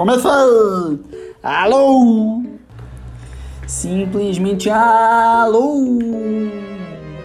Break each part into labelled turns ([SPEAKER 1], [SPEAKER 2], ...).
[SPEAKER 1] Começou! Alô! Simplesmente alô!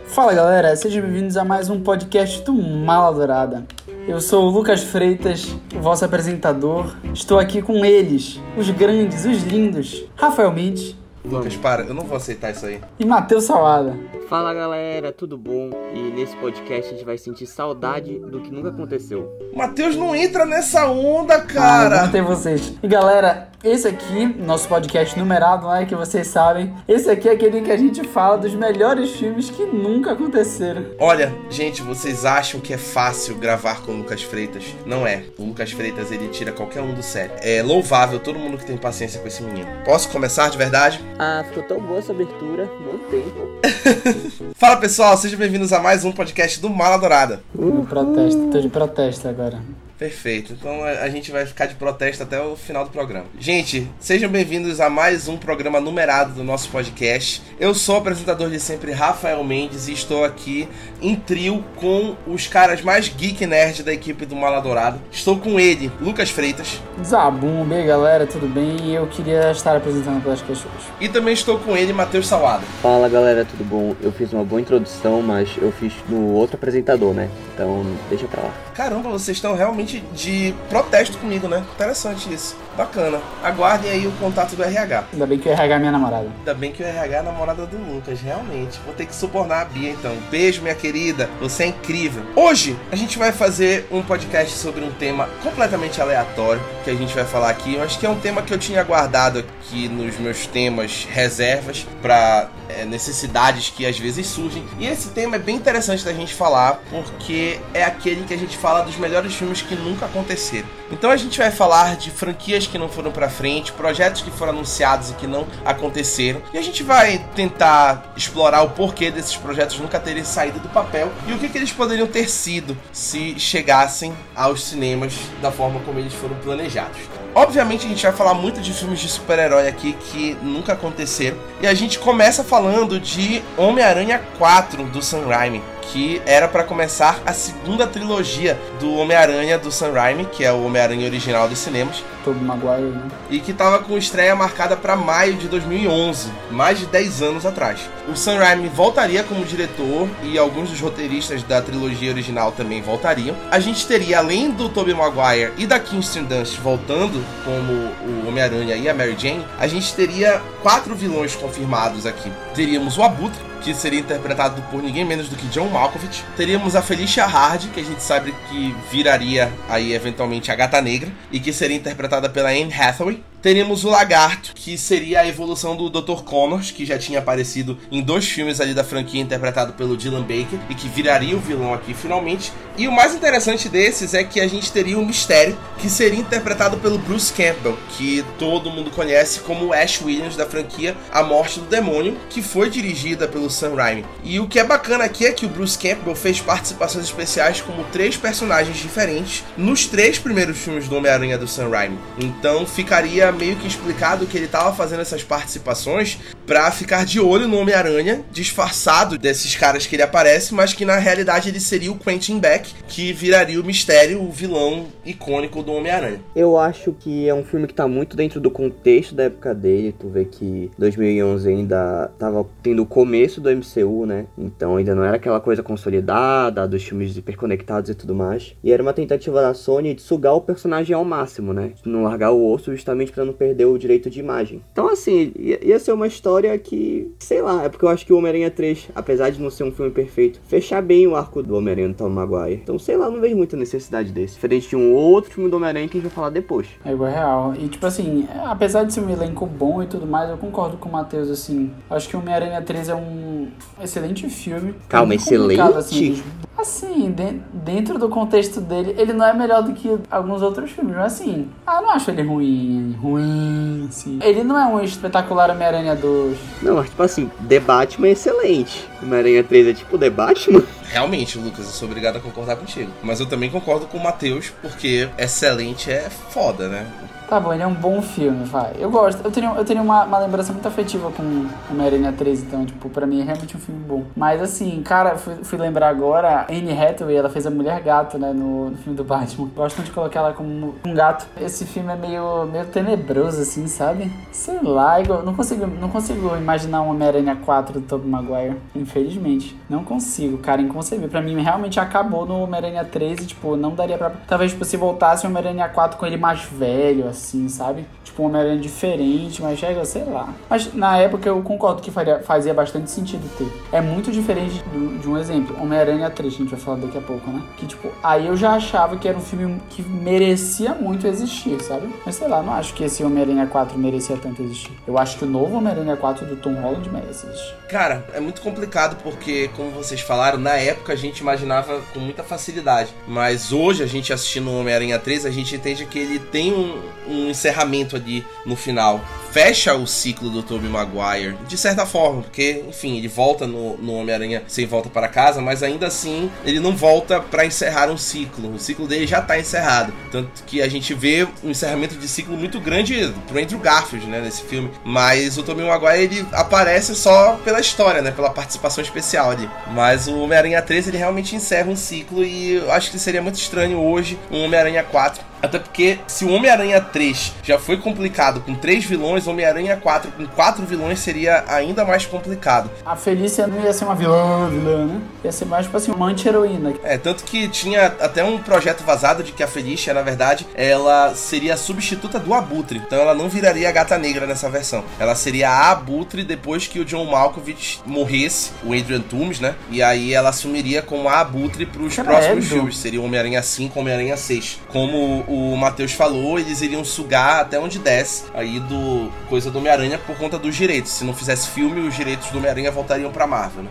[SPEAKER 1] Fala galera, sejam bem-vindos a mais um podcast do Mala Dourada. Eu sou o Lucas Freitas, vosso apresentador. Estou aqui com eles, os grandes, os lindos, Rafael Mendes
[SPEAKER 2] Lucas, para, eu não vou aceitar isso aí.
[SPEAKER 1] e Matheus Salada.
[SPEAKER 3] Fala galera, tudo bom? E nesse podcast a gente vai sentir saudade do que nunca aconteceu.
[SPEAKER 2] Matheus não entra nessa onda,
[SPEAKER 1] Ah,
[SPEAKER 2] cara.
[SPEAKER 1] vamos ter vocês. E galera, esse aqui, nosso podcast numerado, não é que vocês sabem. Esse aqui é aquele que a gente fala dos melhores filmes que nunca aconteceram.
[SPEAKER 2] Olha, gente, vocês acham que é fácil gravar com o Lucas Freitas? Não é. O Lucas Freitas, ele tira qualquer um do sério. É louvável todo mundo que tem paciência com esse menino. Posso começar de verdade?
[SPEAKER 3] Ah, ficou tão boa essa abertura, bom tempo.
[SPEAKER 2] Fala pessoal, sejam bem-vindos a mais um podcast do Mala Dourada.
[SPEAKER 1] No protesto, tô de protesto agora.
[SPEAKER 2] Perfeito, então a gente vai ficar de protesto até o final do programa. Gente, sejam bem-vindos a mais um programa numerado do nosso podcast. Eu sou o apresentador de sempre, Rafael Mendes, e estou aqui em trio com os caras mais geek nerd da equipe do Mala Dourada. Estou com ele, Lucas Freitas,
[SPEAKER 1] Zabum, bem galera, tudo bem? E eu queria estar apresentando o podcast hoje.
[SPEAKER 2] e também estou com ele, Matheus Salada.
[SPEAKER 3] Fala galera, tudo bom? Eu fiz uma boa introdução, mas eu fiz no outro apresentador, né? Então deixa pra lá.
[SPEAKER 2] Caramba, vocês estão realmente de protesto comigo, né? Interessante isso. Bacana. Aguardem aí o contato do RH.
[SPEAKER 1] Ainda bem que o RH é minha namorada.
[SPEAKER 2] Ainda bem que o RH é a namorada do Lucas, realmente. Vou ter que subornar a Bia então. Beijo, minha querida. Você é incrível. Hoje a gente vai fazer um podcast sobre um tema completamente aleatório que a gente vai falar aqui. Eu acho que é um tema que eu tinha guardado aqui nos meus temas reservas para necessidades que às vezes surgem. E esse tema é bem interessante da gente falar porque é aquele que a gente fala dos melhores filmes que nunca aconteceram. Então a gente vai falar de franquias que não foram pra frente, projetos que foram anunciados e que não aconteceram. E a gente vai tentar explorar o porquê desses projetos nunca terem saído do papel e o que, que eles poderiam ter sido se chegassem aos cinemas da forma como eles foram planejados. Obviamente a gente vai falar muito de filmes de super-herói aqui que nunca aconteceram. E a gente começa falando de Homem-Aranha 4 do Sam Raimi, que era pra começar a segunda trilogia do Homem-Aranha do Sam Raimi, que é o Homem-Aranha original dos cinemas,
[SPEAKER 1] Tobey Maguire, né?
[SPEAKER 2] e que tava com estreia marcada pra maio de 2011, mais de 10 anos atrás. O Sam Raimi voltaria como diretor e alguns dos roteiristas da trilogia original também voltariam. A gente teria, além do Tobey Maguire e da Kirsten Dunst voltando como o Homem-Aranha e a Mary Jane, a gente teria quatro vilões confirmados aqui. Teríamos o Abutre, que seria interpretado por ninguém menos do que John Malkovich. Teríamos a Felicia Hardy, que a gente sabe que viraria aí eventualmente a Gata Negra, e que seria interpretada pela Anne Hathaway. Teríamos o Lagarto, que seria a evolução do Dr. Connors, que já tinha aparecido em dois filmes ali da franquia, interpretado pelo Dylan Baker, e que viraria o vilão aqui finalmente. E o mais interessante desses é que a gente teria o Mistério, que seria interpretado pelo Bruce Campbell, que todo mundo conhece como Ash Williams da franquia A Morte do Demônio, que foi dirigida pelo Sam Raimi. E o que é bacana aqui é que o Bruce Campbell fez participações especiais como três personagens diferentes nos três primeiros filmes do Homem-Aranha do Sam Raimi. Então ficaria meio que explicado que ele estava fazendo essas participações pra ficar de olho no Homem-Aranha, disfarçado desses caras que ele aparece, mas que na realidade ele seria o Quentin Beck, que viraria o mistério, o vilão icônico do Homem-Aranha.
[SPEAKER 3] Eu acho que é um filme que tá muito dentro do contexto da época dele. Tu vê que 2011 ainda tava tendo o começo do MCU, né? Então ainda não era aquela coisa consolidada dos filmes hiperconectados e tudo mais. E era uma tentativa da Sony de sugar o personagem ao máximo, né? Não largar o osso justamente pra não perder o direito de imagem. Então assim, ia, ser uma história que, sei lá, é porque eu acho que o Homem-Aranha 3, apesar de não ser um filme perfeito, fechar bem o arco do Homem-Aranha do Tom Maguire. Então, sei lá, não vejo muita necessidade desse. Diferente de um outro filme do Homem-Aranha que a gente vai falar depois.
[SPEAKER 1] É igual real. E tipo assim, apesar de ser um elenco bom e tudo mais, eu concordo com o Matheus, assim. Acho que o Homem-Aranha 3 é um excelente filme.
[SPEAKER 3] Calma,
[SPEAKER 1] É
[SPEAKER 3] excelente?
[SPEAKER 1] Assim, assim de- dentro do contexto dele, ele não é melhor do que alguns outros filmes, mas assim, ah, não acho ele ruim, ruim, assim. Ele não é um espetacular Homem-Aranha 2.
[SPEAKER 3] Não, mas tipo assim, The Batman é excelente. Homem-Aranha 3 é tipo The Batman?
[SPEAKER 2] Realmente, Lucas, eu sou obrigado a concordar contigo. Mas eu também concordo com o Matheus, porque excelente é foda, né?
[SPEAKER 1] Tá bom, ele é um bom filme, vai. Eu gosto. Eu tenho, eu tenho uma, uma lembrança muito afetiva com Homem-Aranha 3, então, tipo, pra mim é realmente um filme bom. Mas assim, cara, fui, fui lembrar agora, Anne Hathaway, ela fez a Mulher Gato, né, no, no filme do Batman. Gosto de colocar ela como um gato. Esse filme é meio, meio tenebroso, assim, sabe? Sei lá, eu não consigo, não consigo imaginar um Homem-Aranha 4 do Tobey Maguire, infelizmente. Não consigo, cara, inconcebível. Pra mim, realmente acabou no Homem-Aranha 3 e, tipo, não daria pra... Talvez, tipo, se voltasse o Homem-Aranha 4 com ele mais velho, assim, sabe? Tipo, um Homem-Aranha diferente, mas chega, sei lá. Mas na época eu concordo que faria, fazia bastante sentido ter. É muito diferente de, de um exemplo, Homem-Aranha 3, que a gente vai falar daqui a pouco, né? Que, tipo, aí eu já achava que era um filme que merecia muito existir, sabe? Mas sei lá, não acho que esse Homem-Aranha 4 merecia tanto existir. Eu acho que o novo Homem-Aranha 4 do Tom Holland merece existir.
[SPEAKER 2] Cara, é muito complicado porque, como vocês falaram, na época a gente imaginava com muita facilidade. Mas hoje, a gente assistindo Homem-Aranha 3, a gente entende que ele tem um, um encerramento ali no final. Fecha o ciclo do Tobey Maguire, de certa forma, porque, enfim, ele volta no, no Homem-Aranha sem volta para casa, mas ainda assim ele não volta para encerrar um ciclo. O ciclo dele já tá encerrado. Tanto que a gente vê um encerramento de ciclo muito grande pro Andrew Garfield, né, nesse filme. Mas o Tobey Maguire, ele aparece só pela história, né, pela participação especial ali. Mas o Homem-Aranha 3, ele realmente encerra um ciclo e eu acho que seria muito estranho hoje um Homem-Aranha 4 até porque se o Homem-Aranha 3 já foi complicado com três vilões, Homem-Aranha 4 com quatro vilões seria ainda mais complicado.
[SPEAKER 1] A Felícia não ia ser uma vilã, vilã, né? Ia ser mais, tipo assim, uma anti-heroína.
[SPEAKER 2] É, tanto que tinha até um projeto vazado de que a Felícia, na verdade, ela seria a substituta do Abutre. Então ela não viraria a Gata Negra nessa versão. Ela seria a Abutre depois que o John Malkovich morresse, o Adrian Toomes, né? E aí ela assumiria como a Abutre pros
[SPEAKER 1] Credo.
[SPEAKER 2] próximos filmes. Seria o Homem-Aranha 5, Homem-Aranha 6. Como o Matheus falou, eles iriam sugar até onde desce aí do coisa do Homem-Aranha por conta dos direitos. Se não fizesse filme, os direitos do Homem-Aranha voltariam pra Marvel, né?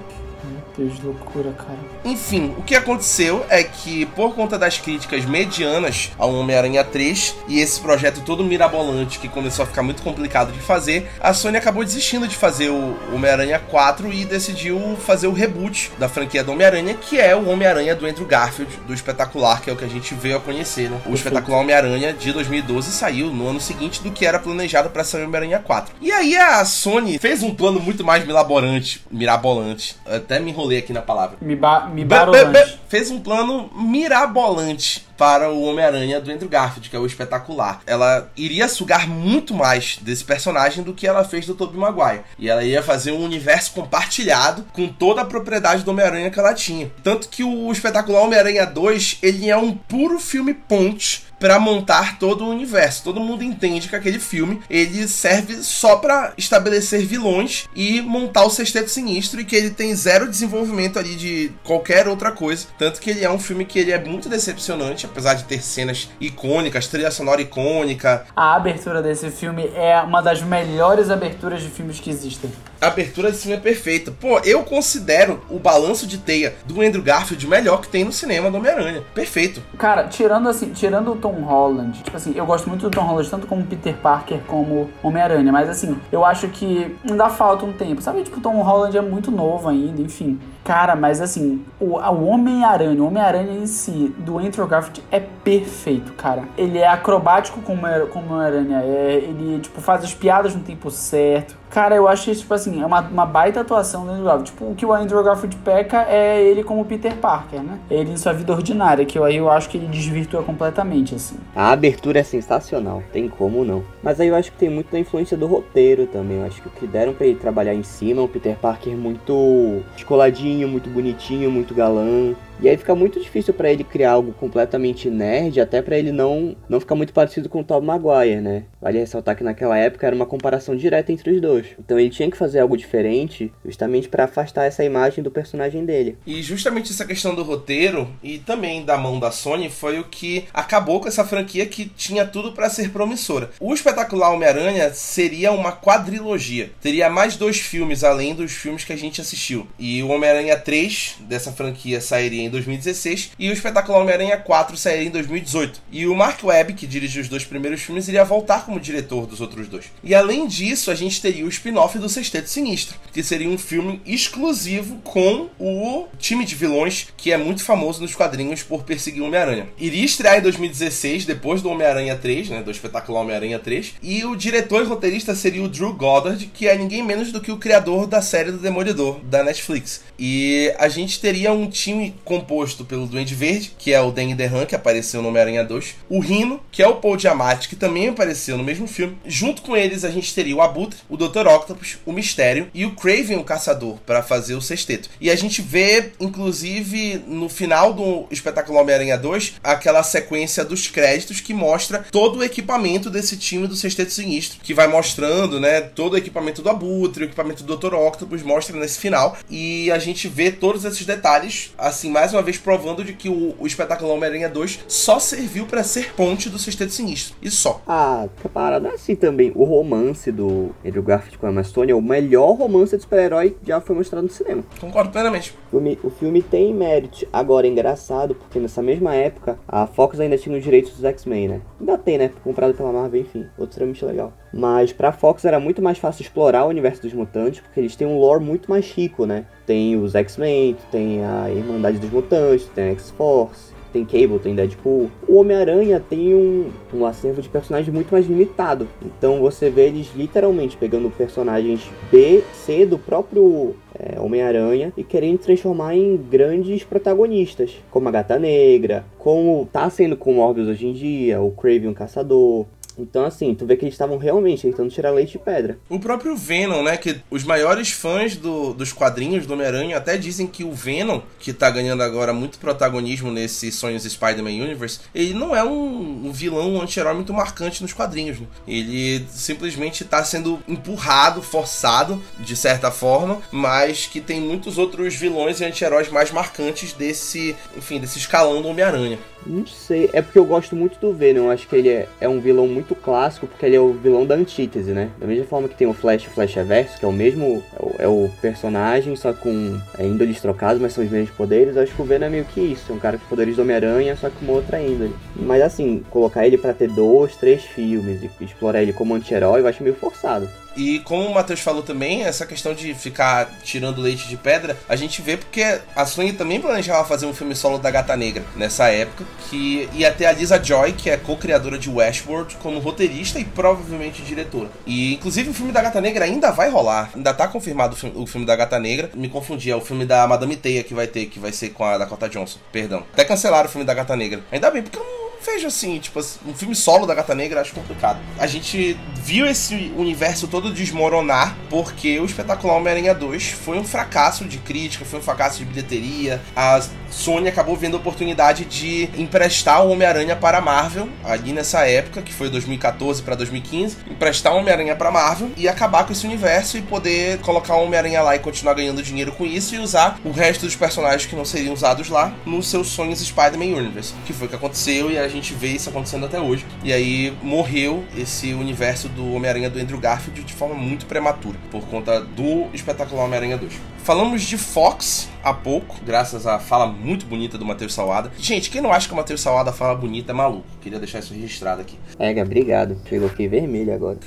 [SPEAKER 1] Deus, loucura, cara.
[SPEAKER 2] Enfim, o que aconteceu é que, por conta das críticas medianas ao Homem-Aranha 3 e esse projeto todo mirabolante que começou a ficar muito complicado de fazer, a Sony acabou desistindo de fazer o Homem-Aranha 4 e decidiu fazer o reboot da franquia do Homem-Aranha, que é o Homem-Aranha do Andrew Garfield, do espetacular, que é o que a gente veio a conhecer, né? O
[SPEAKER 1] Perfeito.
[SPEAKER 2] espetacular Homem-Aranha de 2012 saiu no ano seguinte do que era planejado para sair o Homem-Aranha 4. E aí a Sony fez um plano muito mais mirabolante, mirabolante. Até me enrolei aqui na palavra.
[SPEAKER 1] Me, ba me
[SPEAKER 2] Be- be-
[SPEAKER 1] barolante.
[SPEAKER 2] be- fez um plano mirabolante para o Homem-Aranha do Andrew Garfield, que é o espetacular. Ela iria sugar muito mais desse personagem do que ela fez do Tobey Maguire. E ela ia fazer um universo compartilhado com toda a propriedade do Homem-Aranha que ela tinha. Tanto que o espetacular Homem-Aranha 2, ele é um puro filme ponte para montar todo o universo. Todo mundo entende que aquele filme ele serve só para estabelecer vilões e montar o sexteto sinistro e que ele tem zero desenvolvimento ali de qualquer outra coisa. Tanto que ele é um filme que ele é muito decepcionante, apesar de ter cenas icônicas, trilha sonora icônica.
[SPEAKER 1] A abertura desse filme é uma das melhores aberturas de filmes que existem.
[SPEAKER 2] Abertura desse filme é perfeita. Pô, eu considero o balanço de teia do Andrew Garfield melhor que tem no cinema do Homem-Aranha. Perfeito.
[SPEAKER 1] Cara, tirando assim, tirando o Tom Holland, tipo assim, eu gosto muito do Tom Holland, tanto como Peter Parker como Homem-Aranha, mas assim, eu acho que ainda falta um tempo, sabe? Tipo, o Tom Holland é muito novo ainda, enfim. Cara, mas assim, o, Homem-Aranha, o Homem-Aranha em si, do Andrew Garfield é perfeito, cara. Ele é acrobático como como Homem-Aranha é, ele, tipo, faz as piadas no tempo certo. Cara, eu acho que, tipo assim, é uma, uma baita atuação do Andrew Garfield. Tipo, o que o Andrew Garfield peca é ele como Peter Parker, né? Ele em sua vida ordinária, que eu, aí eu acho que ele desvirtua completamente, assim.
[SPEAKER 3] A abertura é sensacional, tem como não. Mas aí eu acho que tem muito da influência do roteiro também. Eu acho que o que deram pra ele trabalhar em cima é um Peter Parker muito descoladinho, muito bonitinho, muito galã. E aí fica muito difícil pra ele criar algo completamente nerd, até pra ele não não ficar muito parecido com o Tobey Maguire, né? Vale ressaltar que naquela época era uma comparação direta entre os dois. Então ele tinha que fazer algo diferente, justamente pra afastar essa imagem do personagem dele.
[SPEAKER 2] E justamente essa questão do roteiro e também da mão da Sony foi o que acabou com essa franquia que tinha tudo pra ser promissora. O espetacular Homem-Aranha seria uma quadrilogia. Teria mais dois filmes além dos filmes que a gente assistiu. E o Homem-Aranha 3 dessa franquia sairia em 2016 e o espetacular Homem-Aranha 4 sairia em 2018. E o Mark Webb, que dirigiu os dois primeiros filmes, iria voltar como diretor dos outros dois. E além disso, a gente teria o spin-off do Sexteto Sinistro, que seria um filme exclusivo com o time de vilões que é muito famoso nos quadrinhos por perseguir o Homem-Aranha. Iria estrear em 2016, depois do Homem-Aranha 3, né, do espetacular Homem-Aranha 3, e o diretor e roteirista seria o Drew Goddard, que é ninguém menos do que o criador da série do Demolidor, da Netflix. E a gente teria um time composto pelo Duende Verde, que é o Danny DeHaan, que apareceu no Homem-Aranha 2, o Rino, que é o Paul Giamatti, que também apareceu no mesmo filme. Junto com eles, a gente teria o Abutre, o Dr. Octopus, o Mistério e o Craven, o Caçador, para fazer o sexteto. E a gente vê, inclusive, no final do Espetacular Homem-Aranha 2, aquela sequência dos créditos que mostra todo o equipamento desse time do Sexteto Sinistro, que vai mostrando, né, todo o equipamento do Abutre, o equipamento do Dr. Octopus, mostra nesse final. E a gente vê todos esses detalhes, assim, mais uma vez provando de que o, o Espetacular Homem-Aranha 2 só serviu para ser ponte do Sexteto Sinistro. E só.
[SPEAKER 3] Ah, que parada é assim também. O romance do Andrew Garfield com a Emma Stone é o melhor romance de super-herói já foi mostrado no cinema.
[SPEAKER 2] Concordo plenamente.
[SPEAKER 3] O filme, o filme tem mérito. Agora é engraçado, porque nessa mesma época, a Fox ainda tinha os direitos dos X-Men, né? Ainda tem, né? Comprado pela Marvel, enfim. Outro extremamente legal. Mas pra Fox era muito mais fácil explorar o universo dos mutantes, porque eles têm um lore muito mais rico, né? Tem os X-Men, tem a Irmandade dos Mutantes, tem a X-Force, tem Cable, tem Deadpool. O Homem-Aranha tem um, um acervo de personagens muito mais limitado. Então você vê eles literalmente pegando personagens B, C do próprio é, Homem-Aranha e querendo transformar em grandes protagonistas, como a Gata Negra, como tá sendo com Morbius hoje em dia, o Craven Caçador, então, assim, tu vê que eles estavam realmente tentando tirar leite de pedra.
[SPEAKER 2] O próprio Venom, né? Que os maiores fãs do, dos quadrinhos do Homem-Aranha até dizem que o Venom, que tá ganhando agora muito protagonismo nesse Sonhos Spider-Man Universe, ele não é um, um vilão, um anti-herói muito marcante nos quadrinhos. Né? Ele simplesmente tá sendo empurrado, forçado, de certa forma, mas que tem muitos outros vilões e anti-heróis mais marcantes desse, enfim, desse escalão do Homem-Aranha.
[SPEAKER 3] Não sei, é porque eu gosto muito do Venom. Eu acho que ele é, é, um vilão muito clássico, porque ele é o vilão da antítese, né? Da mesma forma que tem o Flash e o Flash Reverso, que é o mesmo. É o, é o personagem, só com é, índoles trocados, mas são os mesmos poderes. Eu acho que o Venom é meio que isso. É um cara com poderes do Homem-Aranha, só com uma outra índole. Mas assim, colocar ele para ter dois, três filmes e explorar ele como anti-herói, eu acho meio forçado.
[SPEAKER 2] E como o Matheus falou também, essa questão de ficar tirando leite de pedra, a gente vê porque a Sony também planejava fazer um filme solo da Gata Negra nessa época, que ia ter a Lisa Joy, que é co-criadora de Westworld, como roteirista e provavelmente diretora. E inclusive o filme da Gata Negra ainda vai rolar, ainda tá confirmado o filme da Gata Negra. Me confundi, é o filme da Madame Teia que vai ter, que vai ser com a Dakota Johnson, perdão. Até cancelaram o filme da Gata Negra. Ainda bem, porque eu não vejo assim, tipo, um filme solo da Gata Negra acho complicado. A gente viu esse universo todo desmoronar porque o espetacular Homem-Aranha 2 foi um fracasso de crítica, foi um fracasso de bilheteria. A Sony acabou vendo a oportunidade de emprestar o Homem-Aranha para a Marvel, ali nessa época, que foi 2014 para 2015, emprestar o Homem-Aranha para a Marvel e acabar com esse universo e poder colocar o Homem-Aranha lá e continuar ganhando dinheiro com isso e usar o resto dos personagens que não seriam usados lá nos seus sonhos Spider-Man Universe, que foi o que aconteceu e a gente vê isso acontecendo até hoje. E aí morreu esse universo do Homem-Aranha do Andrew Garfield de forma muito prematura, por conta do espetacular Homem-Aranha 2. Falamos de Fox há pouco, graças à fala muito bonita do Matheus Salada. Gente, quem não acha que o Matheus Salada fala bonita é maluco. Queria deixar isso registrado aqui.
[SPEAKER 3] É, obrigado. Chegou aqui vermelho agora.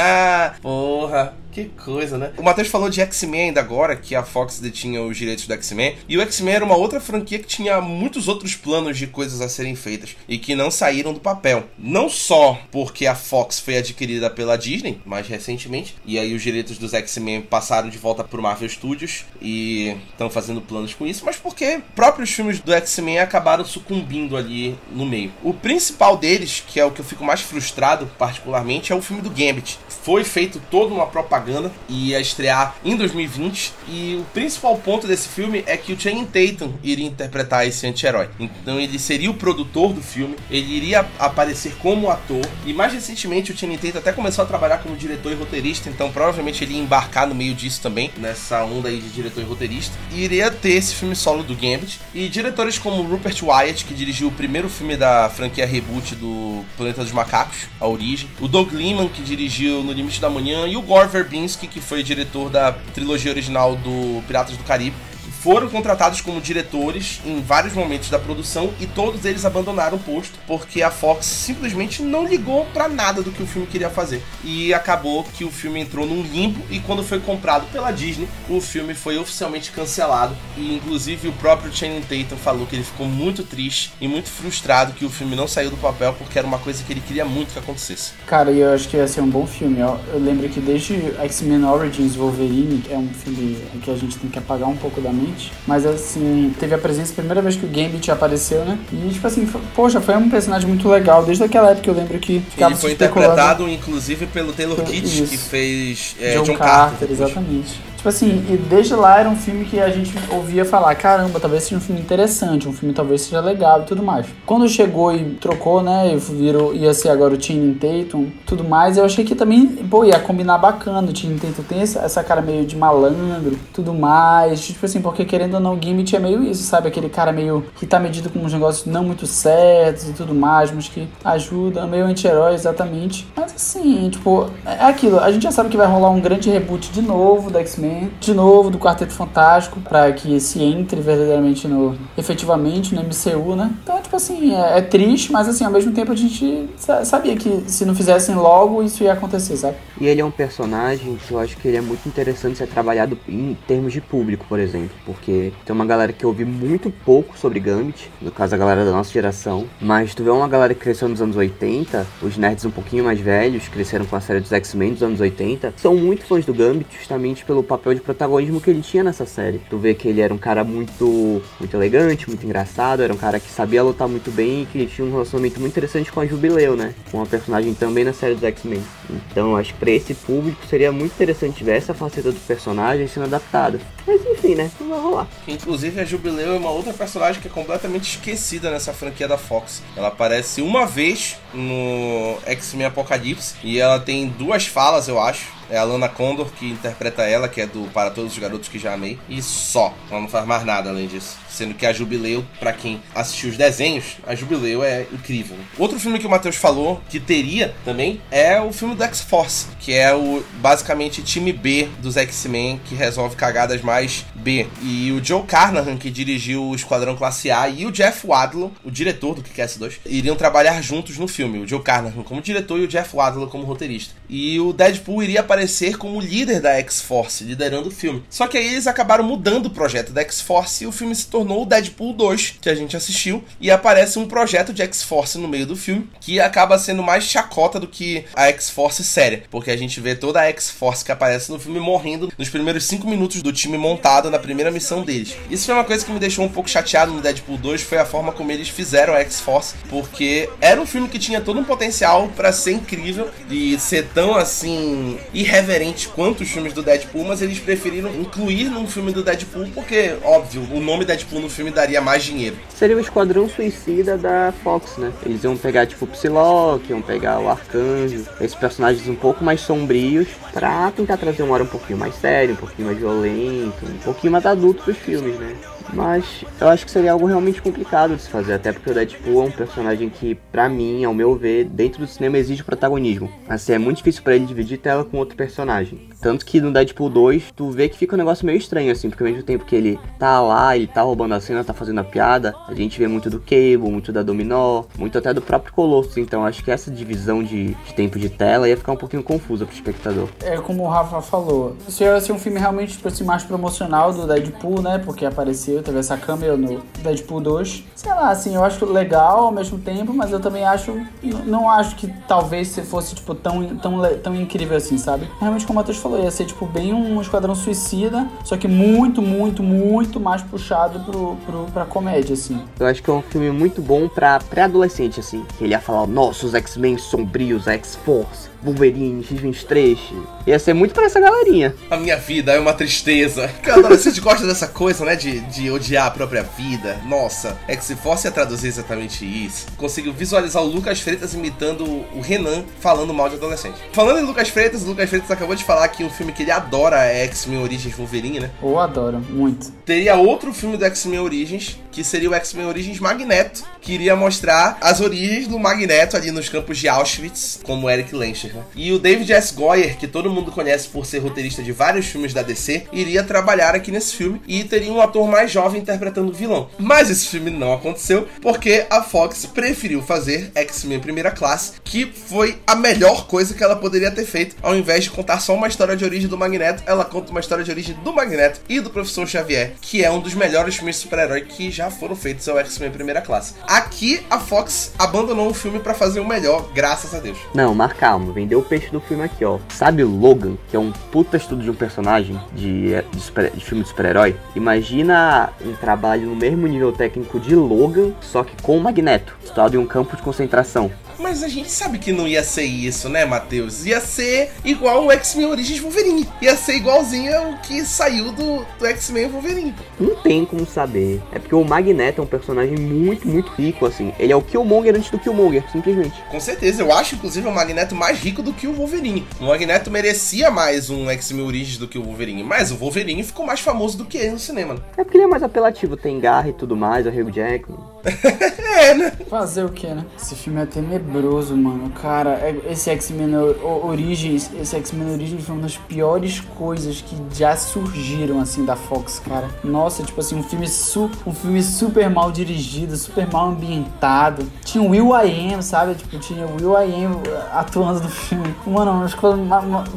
[SPEAKER 2] Porra. Que coisa, né? O Matheus falou de X-Men ainda agora, que a Fox detinha os direitos do X-Men. E o X-Men era uma outra franquia que tinha muitos outros planos de coisas a serem feitas e que não saíram do papel. Não só porque a Fox foi adquirida pela Disney mais recentemente, e aí os direitos dos X-Men passaram de volta pro Marvel Studios e estão fazendo planos com isso, mas porque próprios filmes do X-Men acabaram sucumbindo ali no meio. O principal deles, que é o que eu fico mais frustrado particularmente, é o filme do Gambit. Foi feito toda uma propaganda e ia estrear em 2020 e o principal ponto desse filme é que o Channing Tatum iria interpretar esse anti-herói. Então ele seria o produtor do filme, ele iria aparecer como ator. E mais recentemente o Channing Tatum até começou a trabalhar como diretor e roteirista, então provavelmente ele ia embarcar no meio disso também, nessa onda aí de diretor e roteirista. E iria ter esse filme solo do Gambit. E diretores como Rupert Wyatt, que dirigiu o primeiro filme da franquia reboot do Planeta dos Macacos, A Origem, o Doug Liman, que dirigiu No Limite da Manhã, e o Gore Verbinski, que foi diretor da trilogia original do Piratas do Caribe foram contratados como diretores em vários momentos da produção e todos eles abandonaram o posto porque a Fox simplesmente não ligou para nada do que o filme queria fazer. E acabou que o filme entrou num limbo e quando foi comprado pela Disney, o filme foi oficialmente cancelado e inclusive o próprio Channing Tatum falou que ele ficou muito triste e muito frustrado que o filme não saiu do papel porque era uma coisa que ele queria muito que acontecesse.
[SPEAKER 1] Cara, eu acho que ia ser um bom filme. Eu, eu lembro que desde X-Men Origins Wolverine, é um filme que a gente tem que apagar um pouco da mente, mas assim, teve a presença, a primeira vez que o Gambit apareceu, né? E tipo assim, foi, poxa, foi um personagem muito legal. Desde aquela época eu lembro que
[SPEAKER 2] ficava Ele foi interpretado, inclusive, pelo Taylor Kitsch, que fez é,
[SPEAKER 1] John, John Carter. Carter exatamente. Tipo assim, e desde lá era um filme que a gente ouvia falar, caramba, talvez seja um filme interessante, um filme talvez seja legal e tudo mais. Quando chegou e trocou, né, e virou, ia ser agora o Channing Tatum, tudo mais, eu achei que também, pô, ia combinar bacana. O Channing Tatum tem essa, cara meio de malandro, tudo mais, tipo assim, porque querendo ou não, o Gimmick é meio isso, sabe? Aquele cara meio que tá medido com uns negócios não muito certos e tudo mais, mas que ajuda, meio anti-herói exatamente. Mas assim, tipo, é aquilo, a gente já sabe que vai rolar um grande reboot de novo da X-Men de novo do Quarteto Fantástico, para que se entre verdadeiramente no. efetivamente no MCU, né? Então, tipo assim, é, é, triste, mas assim, ao mesmo tempo a gente sabia que se não fizessem logo, isso ia acontecer, sabe?
[SPEAKER 3] E ele é um personagem que eu acho que ele é muito interessante ser trabalhado em termos de público, por exemplo, porque tem uma galera que ouve muito pouco sobre Gambit, no caso a galera da nossa geração, mas tu vê uma galera que cresceu nos anos 80, os nerds um pouquinho mais velhos, cresceram com a série dos X-Men dos anos 80, são muito fãs do Gambit justamente pelo papel papel de protagonismo que ele tinha nessa série. Tu vê que ele era um cara muito, muito elegante, muito engraçado, era um cara que sabia lutar muito bem e que tinha um relacionamento muito interessante com a Jubileu, né? Com a personagem também na série dos X-Men. Então acho que pra esse público seria muito interessante ver essa faceta do personagem sendo adaptada. Mas enfim, né? Não vai rolar.
[SPEAKER 2] Inclusive a Jubileu é uma outra personagem que é completamente esquecida nessa franquia da Fox. Ela aparece uma vez no X-Men Apocalipse e ela tem duas falas, eu acho é a Lana Condor que interpreta ela, que é do Para Todos os Garotos que Já Amei. E só. Ela não faz mais nada além disso. Sendo que a Jubileu, para quem assistiu os desenhos, a Jubileu é incrível. Outro filme que o Matheus falou que teria também é o filme do X-Force, que é o basicamente time B dos X-Men que resolve cagadas mais B. E o Joe Carnahan, que dirigiu o Esquadrão Classe A, e o Jeff Wadlow, o diretor do Kick-Ass 2, iriam trabalhar juntos no filme. O Joe Carnahan como diretor e o Jeff Wadlow como roteirista. E o Deadpool iria aparecer como líder da X-Force, liderando o filme. Só que aí eles acabaram mudando o projeto da X-Force e o filme se tornou tornou o Deadpool 2, que a gente assistiu, e aparece um projeto de X-Force no meio do filme, que acaba sendo mais chacota do que a X-Force séria, porque a gente vê toda a X-Force que aparece no filme morrendo nos primeiros 5 minutos do time montado na primeira missão deles. Isso foi uma coisa que me deixou um pouco chateado no Deadpool 2, foi a forma como eles fizeram a X-Force, porque era um filme que tinha todo um potencial para ser incrível e ser tão assim irreverente quanto os filmes do Deadpool, mas eles preferiram incluir num filme do Deadpool porque, óbvio, o nome Deadpool no filme daria mais dinheiro.
[SPEAKER 3] Seria o Esquadrão Suicida da Fox, né? Eles iam pegar, tipo, o Psylocke, iam pegar o Arcanjo, esses personagens um pouco mais sombrios, pra tentar trazer um ar um pouquinho mais sério, um pouquinho mais violento, um pouquinho mais adulto pros filmes, né? Mas eu acho que seria algo realmente complicado de se fazer, até porque o Deadpool é um personagem que, para mim, ao meu ver, dentro do cinema exige protagonismo. Assim, é muito difícil para ele dividir tela com outro personagem. Tanto que no Deadpool 2, tu vê que fica um negócio meio estranho, assim, porque ao mesmo tempo que ele tá lá, ele tá roubando a cena, tá fazendo a piada, a gente vê muito do Cable, muito da Dominó, muito até do próprio Colosso. Então acho que essa divisão de, de tempo de tela ia ficar um pouquinho confusa pro espectador.
[SPEAKER 1] É como o Rafa falou, se ia ser um filme realmente tipo assim, mais promocional do Deadpool, né? Porque apareceu, teve essa câmera no Deadpool 2. Sei lá, assim, eu acho legal ao mesmo tempo, mas eu também acho. Não acho que talvez se fosse, tipo, tão, tão, tão incrível assim, sabe? Realmente, como o Matheus falou, ia ser tipo bem um esquadrão suicida, só que muito, muito, muito mais puxado pro, pro, pra comédia, assim.
[SPEAKER 3] Eu acho que é um filme muito bom pra pré-adolescente, assim. Ele ia falar, nossa, os X-Men sombrios, X-Force. Wolverine, X23. Ia ser muito pra essa galerinha.
[SPEAKER 2] A minha vida é uma tristeza. Cada adolescente gosta dessa coisa, né? De, de odiar a própria vida. Nossa, é que se fosse traduzir exatamente isso, conseguiu visualizar o Lucas Freitas imitando o Renan falando mal de adolescente. Falando em Lucas Freitas, o Lucas Freitas acabou de falar que um filme que ele adora é X-Men Origins Wolverine, né?
[SPEAKER 1] Eu adoro, muito.
[SPEAKER 2] Teria outro filme do X-Men Origins que seria o X-Men Origins Magneto, que iria mostrar as origens do Magneto ali nos campos de Auschwitz, como Eric Lencher. Né? E o David S. Goyer, que todo mundo conhece por ser roteirista de vários filmes da DC, iria trabalhar aqui nesse filme e teria um ator mais jovem interpretando o vilão. Mas esse filme não aconteceu porque a Fox preferiu fazer X-Men Primeira Classe, que foi a melhor coisa que ela poderia ter feito. Ao invés de contar só uma história de origem do Magneto, ela conta uma história de origem do Magneto e do Professor Xavier, que é um dos melhores filmes de super-herói que já foram feitos ao X-Men Primeira Classe. Aqui a Fox abandonou o filme para fazer o melhor, graças a Deus.
[SPEAKER 3] Não, mas calma, vendeu o peixe do filme aqui, ó. Sabe Logan, que é um puta estudo de um personagem de, de, super, de filme de super-herói? Imagina um trabalho no mesmo nível técnico de Logan, só que com o Magneto, situado em um campo de concentração.
[SPEAKER 2] Mas a gente sabe que não ia ser isso, né, Matheus? Ia ser igual o X-Men Origins Wolverine. Ia ser igualzinho ao que saiu do, do X-Men Wolverine.
[SPEAKER 3] Não tem como saber. É porque o Magneto é um personagem muito, muito rico, assim. Ele é o Killmonger antes do Killmonger, simplesmente.
[SPEAKER 2] Com certeza. Eu acho, inclusive, o Magneto mais rico do que o Wolverine. O Magneto merecia mais um X-Men Origins do que o Wolverine. Mas o Wolverine ficou mais famoso do que ele no cinema.
[SPEAKER 3] É porque ele é mais apelativo. Tem garra e tudo mais, o Hugh Jackman.
[SPEAKER 1] É, né? Fazer o que, né? Esse filme é tenebroso mano. Cara, é, esse X-Men Origins, esse X-Men Origins foi uma das piores coisas que já surgiram, assim, da Fox, cara. Nossa, tipo assim, um filme, su um filme super mal dirigido, super mal ambientado. Tinha o Will I Am, sabe? Tipo, tinha o Will I Am atuando no filme. Mano, umas coisas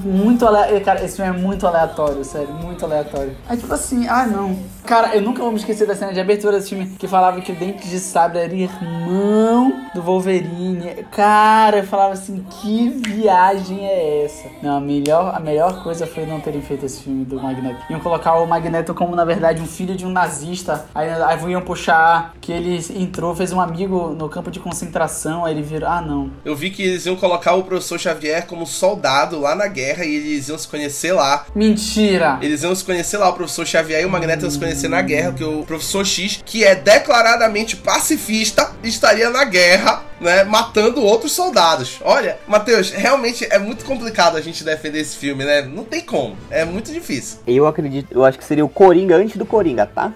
[SPEAKER 1] muito aleatórias. Cara, esse filme é muito aleatório, sério, muito aleatório. Aí, tipo assim, ah, não. Cara, eu nunca vou me esquecer da cena de abertura desse filme que falava que o Dente de Sabre era irmão do Wolverine. Cara, eu falava assim, que viagem é essa? Não, a melhor, a melhor coisa foi não terem feito esse filme do Magneto. Iam colocar o Magneto como, na verdade, um filho de um nazista. Aí, aí iam puxar que ele entrou, fez um amigo no campo de concentração, aí ele virou. Ah, não.
[SPEAKER 2] Eu vi que eles iam colocar o professor Xavier como soldado lá na guerra e eles iam se conhecer lá.
[SPEAKER 1] Mentira!
[SPEAKER 2] Eles iam se conhecer lá, o professor Xavier e o Magneto iam se conhecer na guerra, porque o professor X, que é declaradamente pacifista, estaria na guerra né, matando outros soldados. Olha, Matheus, realmente é muito complicado a gente defender esse filme, né? Não tem como. É muito difícil.
[SPEAKER 3] Eu acredito, eu acho que seria o Coringa antes do Coringa, tá?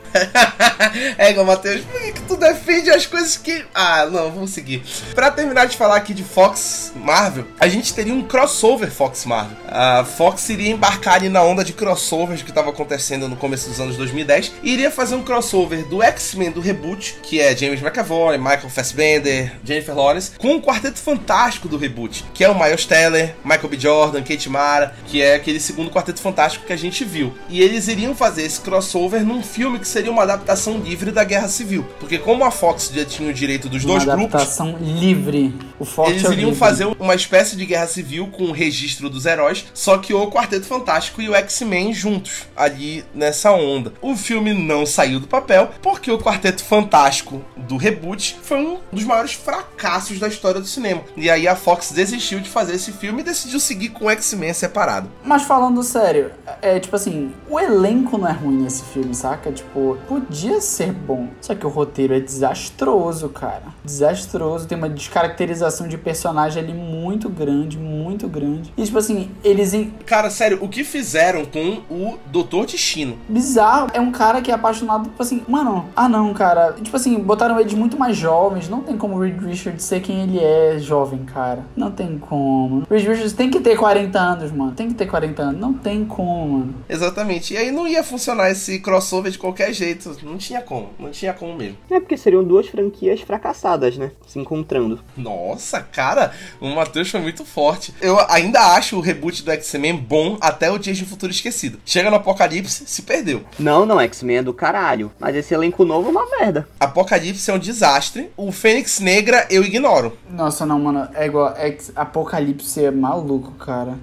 [SPEAKER 2] é igual, Matheus, por que, que tu defende as coisas que. Ah, não, vamos seguir. Pra terminar de falar aqui de Fox Marvel, a gente teria um crossover Fox Marvel. A Fox iria embarcar ali na onda de crossovers que estava acontecendo no começo dos anos 2010 e iria fazer um crossover do X-Men do reboot, que é James McAvoy, Michael Fassbender, Jennifer Lawrence, com o quarteto fantástico do reboot, que é o Miles Teller, Michael B. Jordan, Kate Mara, que é aquele segundo quarteto fantástico que a gente viu. E eles iriam fazer esse crossover num filme que seria uma adaptação livre da Guerra Civil. Porque como a Fox já tinha o direito dos
[SPEAKER 1] uma
[SPEAKER 2] dois
[SPEAKER 1] grupos...
[SPEAKER 2] adaptação
[SPEAKER 1] livre. O forte
[SPEAKER 2] Eles
[SPEAKER 1] é
[SPEAKER 2] iriam
[SPEAKER 1] livre.
[SPEAKER 2] fazer uma espécie de Guerra Civil com o registro dos heróis, só que o Quarteto Fantástico e o X-Men juntos, ali nessa onda. O filme não saiu do papel, porque o Quarteto Fantástico do reboot foi um dos maiores fracassos da história do cinema. E aí a Fox desistiu de fazer esse filme e decidiu seguir com o X-Men separado.
[SPEAKER 1] Mas falando sério, é tipo assim, o elenco não é ruim nesse filme, saca? Tipo, podia ser bom. Só que o roteiro é desastroso, cara. Desastroso. Tem uma descaracterização de personagem ali muito grande, muito grande. E tipo assim, eles. Em...
[SPEAKER 2] Cara, sério, o que fizeram com o Doutor Destino?
[SPEAKER 1] Bizarro. É um cara que é apaixonado, tipo assim, mano, ah não, cara. Tipo assim, botaram eles muito mais jovens. Não tem como o Reed Richards ser quem ele é jovem, cara. Não tem como. Reed Richards tem que ter 40 anos, mano. Tem que ter 40 anos. Não tem como, mano.
[SPEAKER 2] Exatamente. E aí não ia funcionar esse crossover de qualquer jeito. Não tinha como. Não tinha como mesmo.
[SPEAKER 3] É porque seriam duas franquias fracassadas, né? Se encontrando.
[SPEAKER 2] Nossa, cara, o Matheus foi muito forte. Eu ainda acho o reboot do X-Men bom até o Dias de Futuro Esquecido. Chega no Apocalipse, se perdeu.
[SPEAKER 3] Não, não, X-Men é do caralho. Mas esse elenco novo é uma merda.
[SPEAKER 2] Apocalipse é um desastre. O Fênix Negra eu ignoro.
[SPEAKER 1] Nossa, não, mano. É igual. É, Apocalipse é maluco, cara.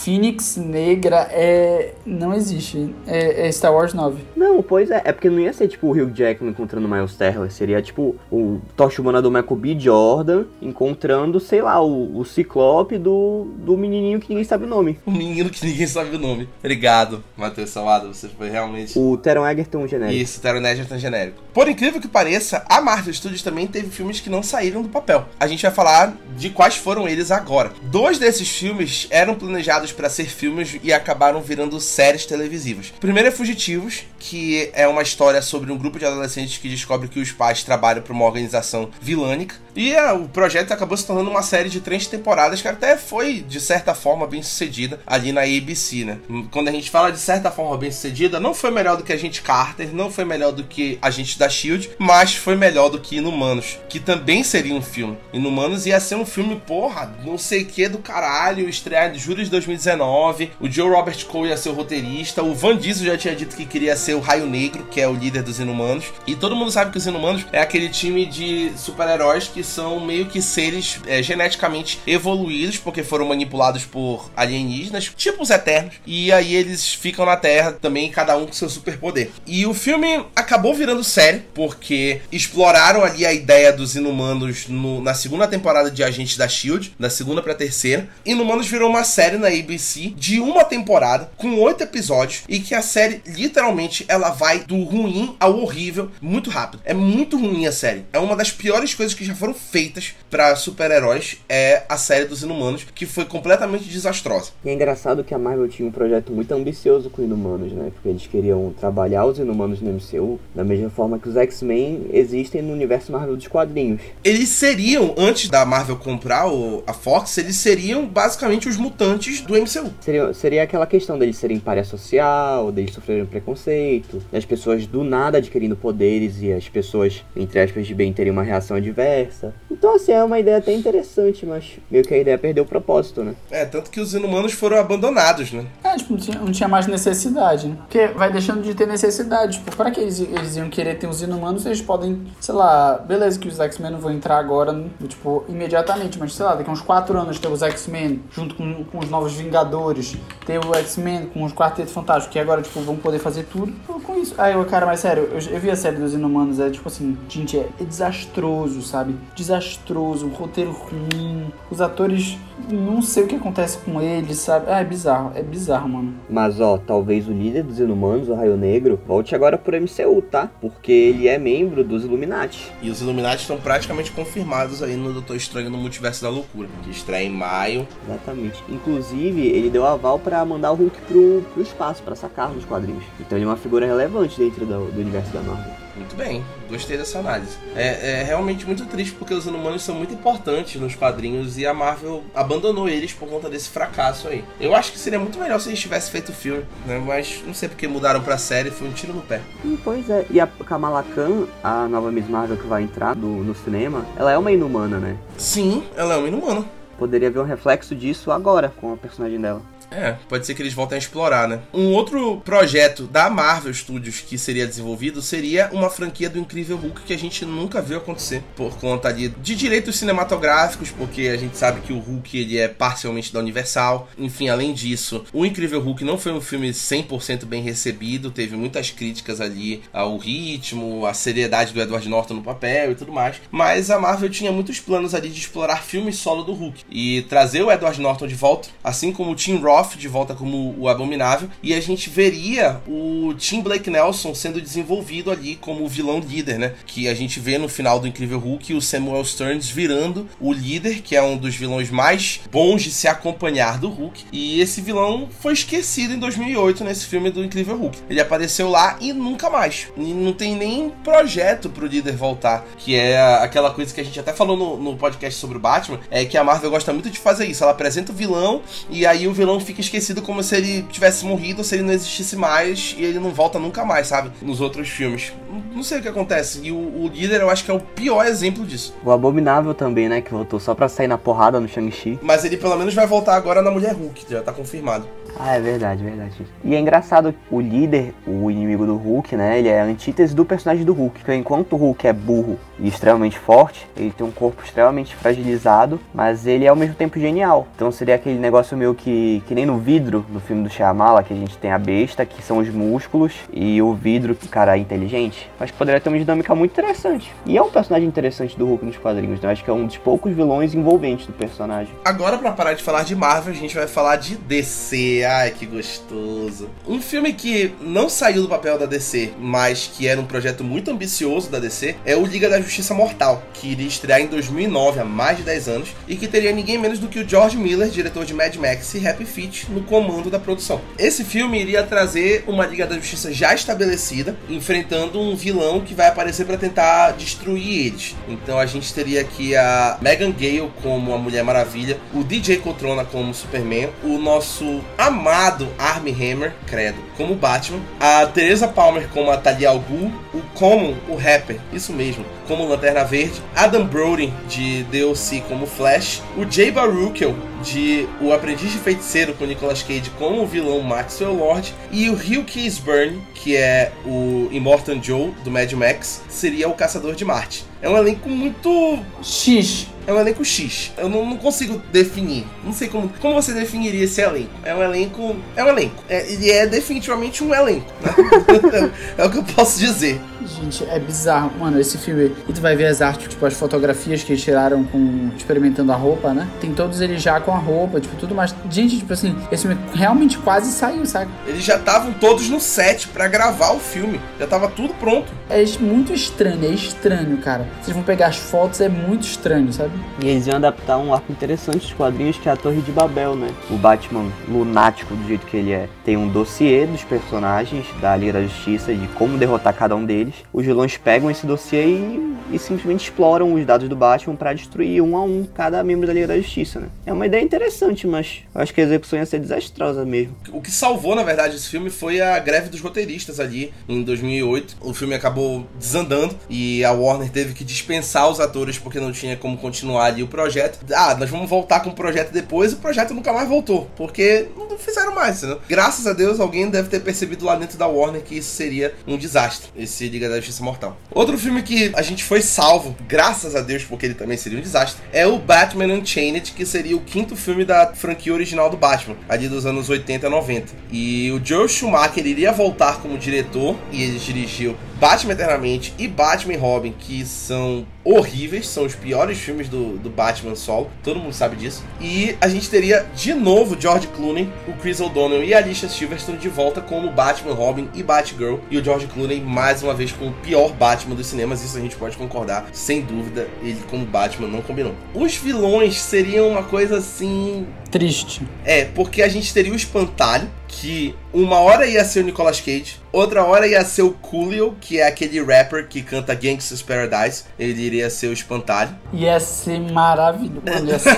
[SPEAKER 1] Phoenix Negra é. Não existe. É, é, Star Wars 9.
[SPEAKER 3] Não, pois é. É porque não ia ser tipo o Hugh Jackman encontrando o Miles Teller. Seria tipo o Tocha Humana do Michael B. Jordan encontrando, sei lá, o, o Ciclope do, do menininho que ninguém sabe o nome.
[SPEAKER 2] O menino que ninguém sabe o nome. Obrigado, Matheus Salado. Você foi realmente.
[SPEAKER 3] O Teron Egerton genérico.
[SPEAKER 2] Isso, Teron Egerton genérico. Por incrível que pareça, a Marvel Studios também teve filmes que não saíram do papel. A gente vai falar de quais foram eles agora. Dois desses filmes eram planejados para ser filmes e acabaram virando séries televisivas. O primeiro é Fugitivos, que é uma história sobre um grupo de adolescentes que descobre que os pais trabalham para uma organização vilânica. E é, o projeto acabou se tornando uma série de três temporadas que até foi, de certa forma, bem sucedida ali na ABC, né? Quando a gente fala de certa forma bem sucedida, não foi melhor do que a gente Carter, não foi melhor do que a gente da Shield, mas foi melhor do que Inumanos, que também seria um filme. Inumanos ia ser um filme, porra, não sei que do caralho, estrear em julho de 2019. O Joe Robert Cole ia ser o roteirista, o Van Diesel já tinha dito que queria ser o Raio Negro, que é o líder dos Inumanos. E todo mundo sabe que os Inumanos é aquele time de super-heróis que são meio que seres é, geneticamente evoluídos, porque foram manipulados por alienígenas, tipo os Eternos. E aí eles ficam na Terra também, cada um com seu superpoder. E o filme acabou virando série, porque exploraram ali a ideia dos Inumanos no, na segunda temporada de Agentes da Shield, da segunda pra terceira. Inumanos virou uma série na ABC de uma temporada, com oito episódios, e que a série literalmente ela vai do ruim ao horrível muito rápido. É muito ruim a série. É uma das piores coisas que já foram feitas para super-heróis é a série dos Inumanos, que foi completamente desastrosa.
[SPEAKER 3] E é engraçado que a Marvel tinha um projeto muito ambicioso com Inumanos, né? Porque eles queriam trabalhar os Inumanos no MCU da mesma forma que os X-Men existem no universo Marvel dos quadrinhos.
[SPEAKER 2] Eles seriam, antes da Marvel comprar o, a Fox, eles seriam basicamente os mutantes do MCU.
[SPEAKER 3] Seria, seria aquela questão deles serem paria social, deles sofrerem preconceito, das pessoas do nada adquirindo poderes e as pessoas, entre aspas, de bem terem uma reação adversa. Então, assim, é uma ideia até interessante, mas meio que a ideia perdeu o propósito, né?
[SPEAKER 2] É, tanto que os inumanos foram abandonados, né?
[SPEAKER 1] É, tipo, não tinha, não tinha mais necessidade, né? Porque vai deixando de ter necessidade. Tipo, para que eles, eles iam querer ter os inumanos, eles podem, sei lá, beleza que os X-Men não vão entrar agora, tipo, imediatamente, mas sei lá, daqui a uns 4 anos ter os X-Men junto com, com os novos Vingadores, ter o X-Men com os Quarteto Fantástico, que agora, tipo, vão poder fazer tudo com isso. Aí, eu, cara, mas sério, eu, eu vi a série dos Inumanos, é tipo assim, gente, é, é desastroso, sabe? Desastroso, um roteiro ruim, os atores, não sei o que acontece com eles, sabe? Ah, é bizarro, é bizarro, mano.
[SPEAKER 3] Mas, ó, talvez o líder dos Inumanos, o Raio Negro, volte agora pro MCU, tá? Porque ele é membro dos Illuminati.
[SPEAKER 2] E os Illuminati estão praticamente confirmados aí no Doutor Estranho no Multiverso da Loucura, que estreia em maio.
[SPEAKER 3] Exatamente. Inclusive, ele deu aval para mandar o Hulk pro, pro espaço, para sacar nos quadrinhos. Então ele é uma figura relevante dentro do, do universo da Marvel.
[SPEAKER 2] Muito bem, gostei dessa análise. É, é, realmente muito triste porque os inumanos são muito importantes nos quadrinhos e a Marvel abandonou eles por conta desse fracasso aí. Eu acho que seria muito melhor se eles tivessem feito o filme, né? Mas não sei porque mudaram pra série, foi um tiro no pé.
[SPEAKER 3] E, pois é, e a Kamala Khan, a nova Miss Marvel que vai entrar no, no cinema, ela é uma inumana, né?
[SPEAKER 2] Sim, ela é uma inumana.
[SPEAKER 3] Poderia ver um reflexo disso agora com a personagem dela.
[SPEAKER 2] É, pode ser que eles voltem a explorar, né? Um outro projeto da Marvel Studios que seria desenvolvido seria uma franquia do Incrível Hulk que a gente nunca viu acontecer por conta ali de direitos cinematográficos, porque a gente sabe que o Hulk ele é parcialmente da Universal. Enfim, além disso, o Incrível Hulk não foi um filme 100% bem recebido, teve muitas críticas ali ao ritmo, à seriedade do Edward Norton no papel e tudo mais. Mas a Marvel tinha muitos planos ali de explorar filmes solo do Hulk e trazer o Edward Norton de volta, assim como o Tim Roth de volta como o Abominável, e a gente veria o Tim Blake Nelson sendo desenvolvido ali como o vilão líder, né? Que a gente vê no final do Incrível Hulk o Samuel Stearns virando o líder, que é um dos vilões mais bons de se acompanhar do Hulk. E esse vilão foi esquecido em 2008 nesse filme do Incrível Hulk. Ele apareceu lá e nunca mais. E não tem nem projeto pro líder voltar, que é aquela coisa que a gente até falou no, no podcast sobre o Batman, é que a Marvel gosta muito de fazer isso. Ela apresenta o vilão e aí o vilão fica esquecido como se ele tivesse morrido, se ele não existisse mais e ele não volta nunca mais, sabe? Nos outros filmes. Não sei o que acontece. E o, o líder eu acho que é o pior exemplo disso.
[SPEAKER 3] O Abominável também, né? Que voltou só pra sair na porrada no Shang-Chi.
[SPEAKER 2] Mas ele pelo menos vai voltar agora na Mulher Hulk, já tá confirmado.
[SPEAKER 3] Ah, é verdade, verdade. E é engraçado, o líder, o inimigo do Hulk, né? Ele é a antítese do personagem do Hulk. Porque enquanto o Hulk é burro e extremamente forte. Ele tem um corpo extremamente fragilizado, mas ele é ao mesmo tempo genial. Então seria aquele negócio meio que, que nem no vidro, no filme do Shyamala, que a gente tem a besta, que são os músculos, e o vidro, que o cara é inteligente. Que poderia ter uma dinâmica muito interessante. E é um personagem interessante do Hulk nos quadrinhos, né? Acho que é um dos poucos vilões envolventes do personagem.
[SPEAKER 2] Agora, para parar de falar de Marvel, a gente vai falar de DC. Ai, que gostoso. Um filme que não saiu do papel da DC, mas que era um projeto muito ambicioso da DC, é o Liga da Justiça Mortal, que iria estrear em 2009, há mais de 10 anos, e que teria ninguém menos do que o George Miller, diretor de Mad Max e Happy Feet, no comando da produção. Esse filme iria trazer uma Liga da Justiça já estabelecida, enfrentando um vilão que vai aparecer para tentar destruir eles. Então a gente teria aqui a Megan Gale como a Mulher Maravilha, o DJ Cotrona como Superman, o nosso amado Armie Hammer, credo, como Batman, a Teresa Palmer como a Talia al Ghul, o Common, o rapper, isso mesmo, como Lanterna Verde, Adam Brody de DLC como Flash, o Jay Baruchel de O Aprendiz de Feiticeiro com Nicolas Cage como o vilão Maxwell Lord e o Hugh Keysburn, que é o Immortan Joe do Mad Max, seria o Caçador de Marte. É um elenco muito
[SPEAKER 1] X.
[SPEAKER 2] é um elenco X. Eu não, não consigo definir. Não sei como. Como você definiria esse elenco? É um elenco. É um elenco. É, ele é definitivamente um elenco. Né? é o que eu posso dizer.
[SPEAKER 1] Gente, é bizarro. Mano, esse filme. E tu vai ver as artes, tipo, as fotografias que eles tiraram com. experimentando a roupa, né? Tem todos eles já com a roupa, tipo, tudo mais. Gente, tipo assim, esse filme realmente quase saiu, sabe?
[SPEAKER 2] Eles já estavam todos no set pra gravar o filme. Já tava tudo pronto.
[SPEAKER 1] É muito estranho, é estranho, cara. Vocês vão pegar as fotos, é muito estranho, sabe?
[SPEAKER 3] E eles iam adaptar um arco interessante dos quadrinhos, que é a Torre de Babel, né? O Batman lunático do jeito que ele é. Tem um dossiê dos personagens da Liga da Justiça, de como derrotar cada um deles. Os vilões pegam esse dossiê e, e simplesmente exploram os dados do Batman pra destruir um a um cada membro da Liga da Justiça, né? É uma ideia interessante, mas eu acho que a execução ia ser desastrosa mesmo.
[SPEAKER 2] O que salvou, na verdade, esse filme foi a greve dos roteiristas ali em 2008. O filme acabou desandando e a Warner teve que dispensar os atores porque não tinha como continuar ali o projeto. Ah, nós vamos voltar com o projeto depois o projeto nunca mais voltou porque não fizeram mais, entendeu? Graças a Deus, alguém deve ter percebido lá dentro da Warner que isso seria um desastre, esse Liga da Justiça Mortal. Outro filme que a gente foi salvo, graças a Deus, porque ele também seria um desastre, é o Batman Unchained, que seria o quinto filme da franquia original do Batman, ali dos anos 80 e 90. E o Joe Schumacher iria voltar como diretor e ele dirigiu Batman Eternamente e Batman e Robin, que são horríveis, são os piores filmes do, do Batman solo, todo mundo sabe disso. E a gente teria de novo George Clooney, o Chris O'Donnell e a Alicia Silverstone de volta como Batman, Robin e Batgirl. E o George Clooney mais uma vez com o pior Batman dos cinemas, isso a gente pode concordar, sem dúvida, ele como Batman não combinou. Os vilões seriam uma coisa assim
[SPEAKER 1] Triste.
[SPEAKER 2] é, porque a gente teria o espantalho, que uma hora ia ser o Nicolas Cage, outra hora ia ser o Coolio, que é aquele rapper que canta Gangsta's Paradise. Ele iria ser o espantalho.
[SPEAKER 1] Ia ser maravilhoso. Mano, ia ser...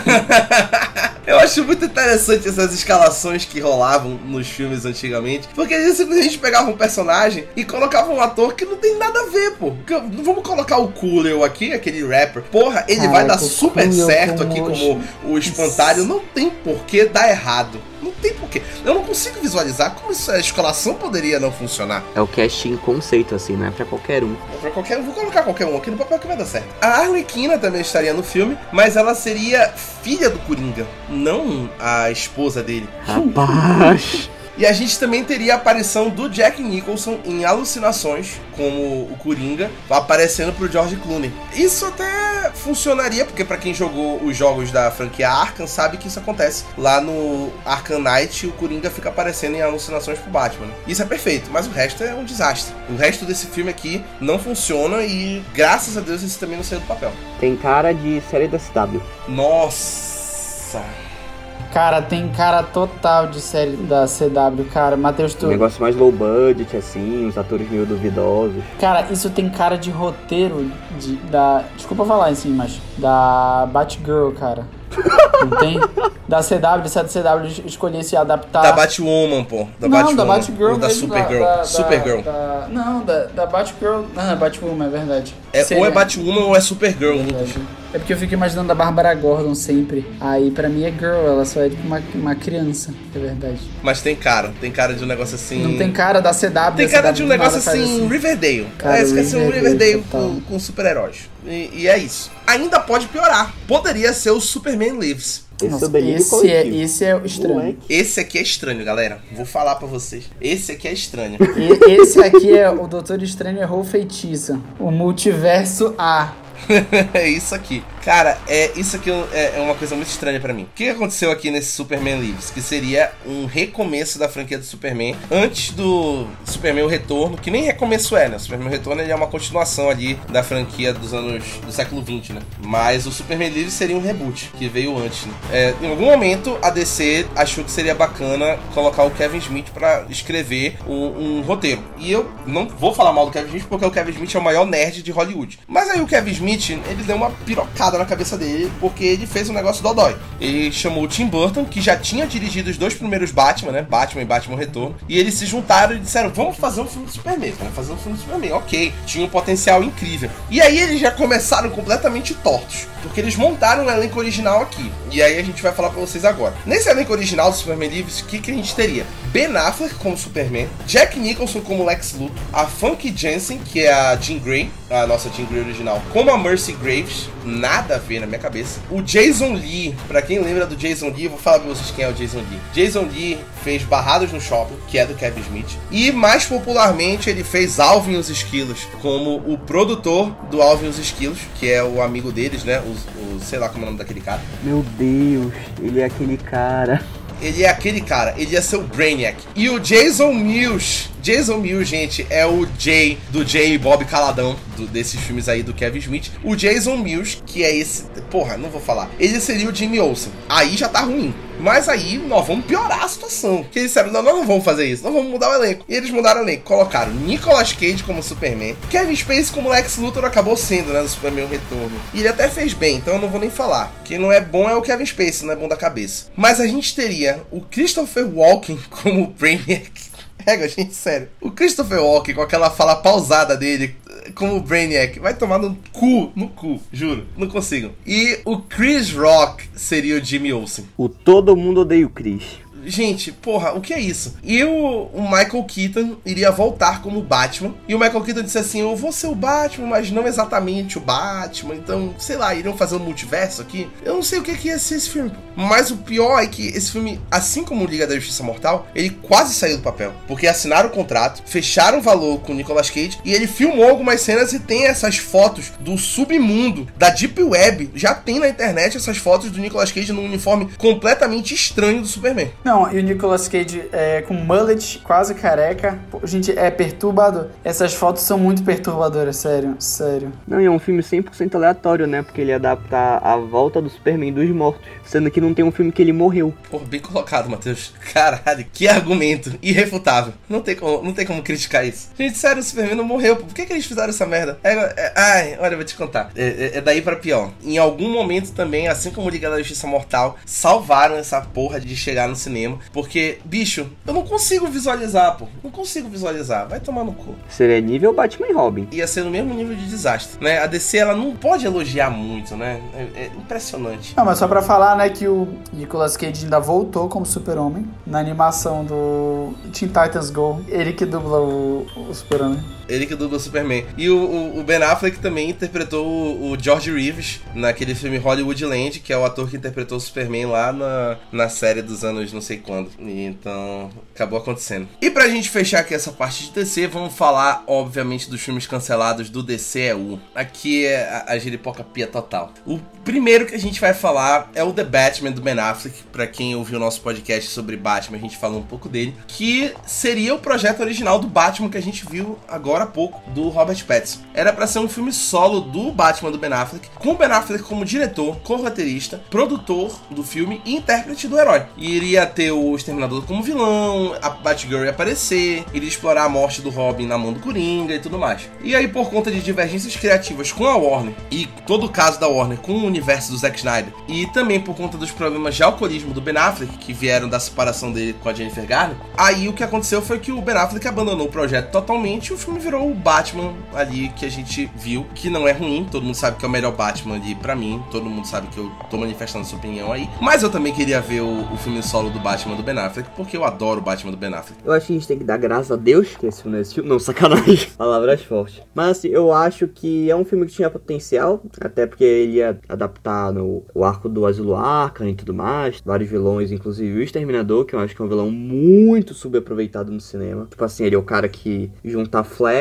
[SPEAKER 2] Eu acho muito interessante essas escalações que rolavam nos filmes antigamente, porque eles simplesmente pegavam um personagem e colocavam um ator que não tem nada a ver, pô. Porque, Vamos colocar o Coolio aqui, aquele rapper. Porra, ele vai dar super certo
[SPEAKER 1] como
[SPEAKER 2] aqui como o espantalho. Não tem por que dar errado. Não tem porquê. Eu não consigo visualizar como essa escalação poderia não funcionar.
[SPEAKER 3] É o casting conceito, assim, não é pra qualquer um.
[SPEAKER 2] Pra qualquer, vou colocar qualquer um aqui no papel que vai dar certo. A Arlequina também estaria no filme, mas ela seria filha do Coringa, não a esposa dele.
[SPEAKER 3] Rapaz!
[SPEAKER 2] E a gente também teria a aparição do Jack Nicholson em Alucinações, como o Coringa, aparecendo pro George Clooney. Isso até funcionaria, porque pra quem jogou os jogos da franquia Arkham, sabe que isso acontece. Lá no Arkham Knight, o Coringa fica aparecendo em Alucinações pro Batman. Isso é perfeito, mas o resto é um desastre. O resto desse filme aqui não funciona e, graças a Deus, esse também não saiu do papel.
[SPEAKER 3] Tem cara de série da CW.
[SPEAKER 2] Nossa...
[SPEAKER 1] Cara, tem cara total de série da CW, cara. Matheus,
[SPEAKER 3] Um
[SPEAKER 1] tu.
[SPEAKER 3] negócio mais low budget, assim, os atores meio duvidosos.
[SPEAKER 1] Cara, isso tem cara de roteiro de, da. Desculpa falar assim, mas. Da Batgirl, cara. Não tem? Da CW, se a CW escolhesse adaptar.
[SPEAKER 2] Da Batwoman, pô. Da
[SPEAKER 1] não,
[SPEAKER 2] Batwoman.
[SPEAKER 1] da Batgirl
[SPEAKER 2] Ou da Supergirl.
[SPEAKER 1] Da, da,
[SPEAKER 2] Supergirl.
[SPEAKER 1] da- não, da, da Batgirl. Não, é Batwoman, é verdade.
[SPEAKER 2] É,
[SPEAKER 1] Seria-
[SPEAKER 2] ou é Batwoman ou é Supergirl. um
[SPEAKER 1] Verdade. É porque eu fico imaginando a Bárbara Gordon sempre. Aí pra mim é girl, ela só é tipo uma, uma criança, é verdade.
[SPEAKER 2] Mas tem cara, tem cara de um negócio assim.
[SPEAKER 1] Não tem cara da CW.
[SPEAKER 2] Tem cara
[SPEAKER 1] CW
[SPEAKER 2] de um negócio
[SPEAKER 1] faz
[SPEAKER 2] assim, Riverdale.
[SPEAKER 1] Cara,
[SPEAKER 2] Parece que é assim, um
[SPEAKER 1] Riverdale,
[SPEAKER 2] com, com super-heróis. E, e é isso. Ainda pode piorar. Poderia ser o Superman Lives.
[SPEAKER 3] Esse
[SPEAKER 1] Nossa,
[SPEAKER 3] é
[SPEAKER 1] esse, é, esse é o estranho.
[SPEAKER 2] Esse aqui é estranho, galera. Vou falar pra vocês. Esse aqui é estranho.
[SPEAKER 1] E- esse aqui é o Doutor Estranho errou o feitiço. O multiverso A.
[SPEAKER 2] é isso aqui. Cara, é isso aqui é, é uma coisa muito estranha pra mim. O que aconteceu aqui nesse Superman Lives? Que seria um recomeço da franquia do Superman antes do Superman o Retorno, que nem recomeço é, né? O Superman o Retorno é uma continuação ali da franquia dos anos do século 20, né? Mas o Superman Lives seria um reboot que veio antes. Né? É, em algum momento a DC achou que seria bacana colocar o Kevin Smith pra escrever um, um roteiro. E eu não vou falar mal do Kevin Smith porque o Kevin Smith é o maior nerd de Hollywood. Mas aí o Kevin Smith, ele deu uma pirocada na cabeça dele porque ele fez um negócio dodói. Ele chamou o Tim Burton, que já tinha dirigido os dois primeiros Batman, né? Batman e Batman Retorno. E eles se juntaram e disseram: vamos fazer um filme do Superman, vamos fazer um filme do Superman. Ok, tinha um potencial incrível. E aí eles já começaram completamente tortos. Porque eles montaram um elenco original aqui. E aí a gente vai falar pra vocês agora. Nesse elenco original do Superman Lives, o que, que a gente teria? Ben Affleck como Superman, Jack Nicholson como Lex Luthor, a Funky Jensen, que é a Jean Grey, a nossa Jean Grey original, como a Mercy Graves, nada a ver na minha cabeça. O Jason Lee, pra quem lembra do Jason Lee, eu vou falar pra vocês quem é o Jason Lee. Jason Lee fez Barrados no Shopping, que é do Kevin Smith, e mais popularmente ele fez Alvin e os Esquilos, como o produtor do Alvin e os Esquilos, que é o amigo deles, né? O, o sei lá como é o nome daquele cara.
[SPEAKER 3] Meu Deus, ele é aquele cara.
[SPEAKER 2] Ele é aquele cara, ele ia ser o Brainiac. E o Jason Mills, Jason Mills, gente, é o Jay, do Jay e Bob Caladão, do- desses filmes aí do Kevin Smith. O Jason Mills, que é esse. Porra, não vou falar. Ele seria o Jimmy Olsen. Aí já tá ruim. Mas aí nós vamos piorar a situação. Que eles disseram: não, nós não vamos fazer isso, nós vamos mudar o elenco. E eles mudaram o elenco. Colocaram Nicolas Cage como Superman, Kevin Spacey como Lex Luthor acabou sendo, né? No Superman Retorno. E ele até fez bem, então eu não vou nem falar. Quem não é bom é o Kevin Spacey, não é bom da cabeça. Mas a gente teria o Christopher Walken como Brainiac. Pega, gente, sério. O Christopher Walken, com aquela fala pausada dele, como Brainiac, vai tomar no cu, no cu, juro. Não consigo. E o Chris Rock seria o Jimmy Olsen.
[SPEAKER 3] O todo mundo odeia o Chris.
[SPEAKER 2] Gente, porra, o que é isso? E o, o Michael Keaton iria voltar como Batman. E o Michael Keaton disse assim: Eu vou ser o Batman, mas não exatamente o Batman. Então, sei lá, iriam fazer um multiverso aqui. Eu não sei o que, que ia ser esse filme. Mas o pior é que esse filme, assim como o Liga da Justiça Mortal, ele quase saiu do papel. Porque assinaram o contrato, fecharam o valor com o Nicolas Cage e ele filmou algumas cenas e tem essas fotos do submundo, da Deep Web. Já tem na internet essas fotos do Nicolas Cage num uniforme completamente estranho do Superman.
[SPEAKER 1] Não, e o Nicolas Cage é, com mullet, quase careca. Pô, gente, é perturbador. Essas fotos são muito perturbadoras, sério, sério.
[SPEAKER 3] Não, e é um filme 100% aleatório, né? Porque ele adapta a volta do Superman dos mortos. Sendo que não tem um filme que ele morreu.
[SPEAKER 2] Pô, bem colocado, Matheus. Caralho, que argumento irrefutável. Não tem como, não tem como criticar isso. Gente, sério, o Superman não morreu. Por que, que eles fizeram essa merda? É, é- ai, olha, eu vou te contar. É, é- é daí pra pior. Em algum momento também, assim como Liga da Justiça Mortal, salvaram essa porra de chegar no cinema. Porque, bicho, eu não consigo visualizar, pô. Não consigo visualizar. Vai tomar no cu.
[SPEAKER 3] Seria nível Batman e Robin.
[SPEAKER 2] Ia ser no mesmo nível de desastre, né? A DC, ela não pode elogiar muito, né? É, é impressionante.
[SPEAKER 1] Não, mas só pra falar, né, que o Nicolas Cage ainda voltou como super-homem na animação do Teen Titans Go. Ele que dubla o, o super-homem.
[SPEAKER 2] Ele que dubla o Superman. E o, o- Ben Affleck também interpretou o, George Reeves naquele filme Hollywoodland, que é o ator que interpretou o Superman lá na, na série dos anos não sei quando. E então, acabou acontecendo. E pra gente fechar aqui essa parte de DC, vamos falar, obviamente, dos filmes cancelados do DCEU. Aqui é a, a giripoca pia total. O primeiro que a gente vai falar é o The Batman do Ben Affleck. Pra quem ouviu o nosso podcast sobre Batman, a gente falou um pouco dele. Que seria o projeto original do Batman que a gente viu agora há pouco, do Robert Pattinson. Era pra ser um filme solo do Batman do Ben Affleck, com o Ben Affleck como diretor, co-roteirista, produtor do filme e intérprete do herói. E iria ter o Exterminador como vilão, a Batgirl ia aparecer, iria explorar a morte do Robin na mão do Coringa e tudo mais. E aí, por conta de divergências criativas com a Warner e todo o caso da Warner com o universo do Zack Snyder, e também por conta dos problemas de alcoolismo do Ben Affleck, que vieram da separação dele com a Jennifer Garner, aí o que aconteceu foi que o Ben Affleck abandonou o projeto totalmente e o filme virou o Batman ali que a gente viu, que não é ruim, todo mundo sabe que é o melhor Batman ali pra mim, todo mundo sabe que eu tô manifestando sua opinião aí. Mas eu também queria ver o, o filme solo do Batman do Ben Affleck, porque eu adoro o Batman do Ben Affleck.
[SPEAKER 3] Eu acho que a gente tem que dar graças a Deus que esse filme não existiu. Não, sacanagem. Palavras fortes. Mas assim, eu acho que é um filme que tinha potencial, até porque ele ia adaptar no, o arco do Asilo Arkham e tudo mais, vários vilões, inclusive o Exterminador, que eu acho que é um vilão muito subaproveitado no cinema. Tipo assim, ele é o cara que junta Flash,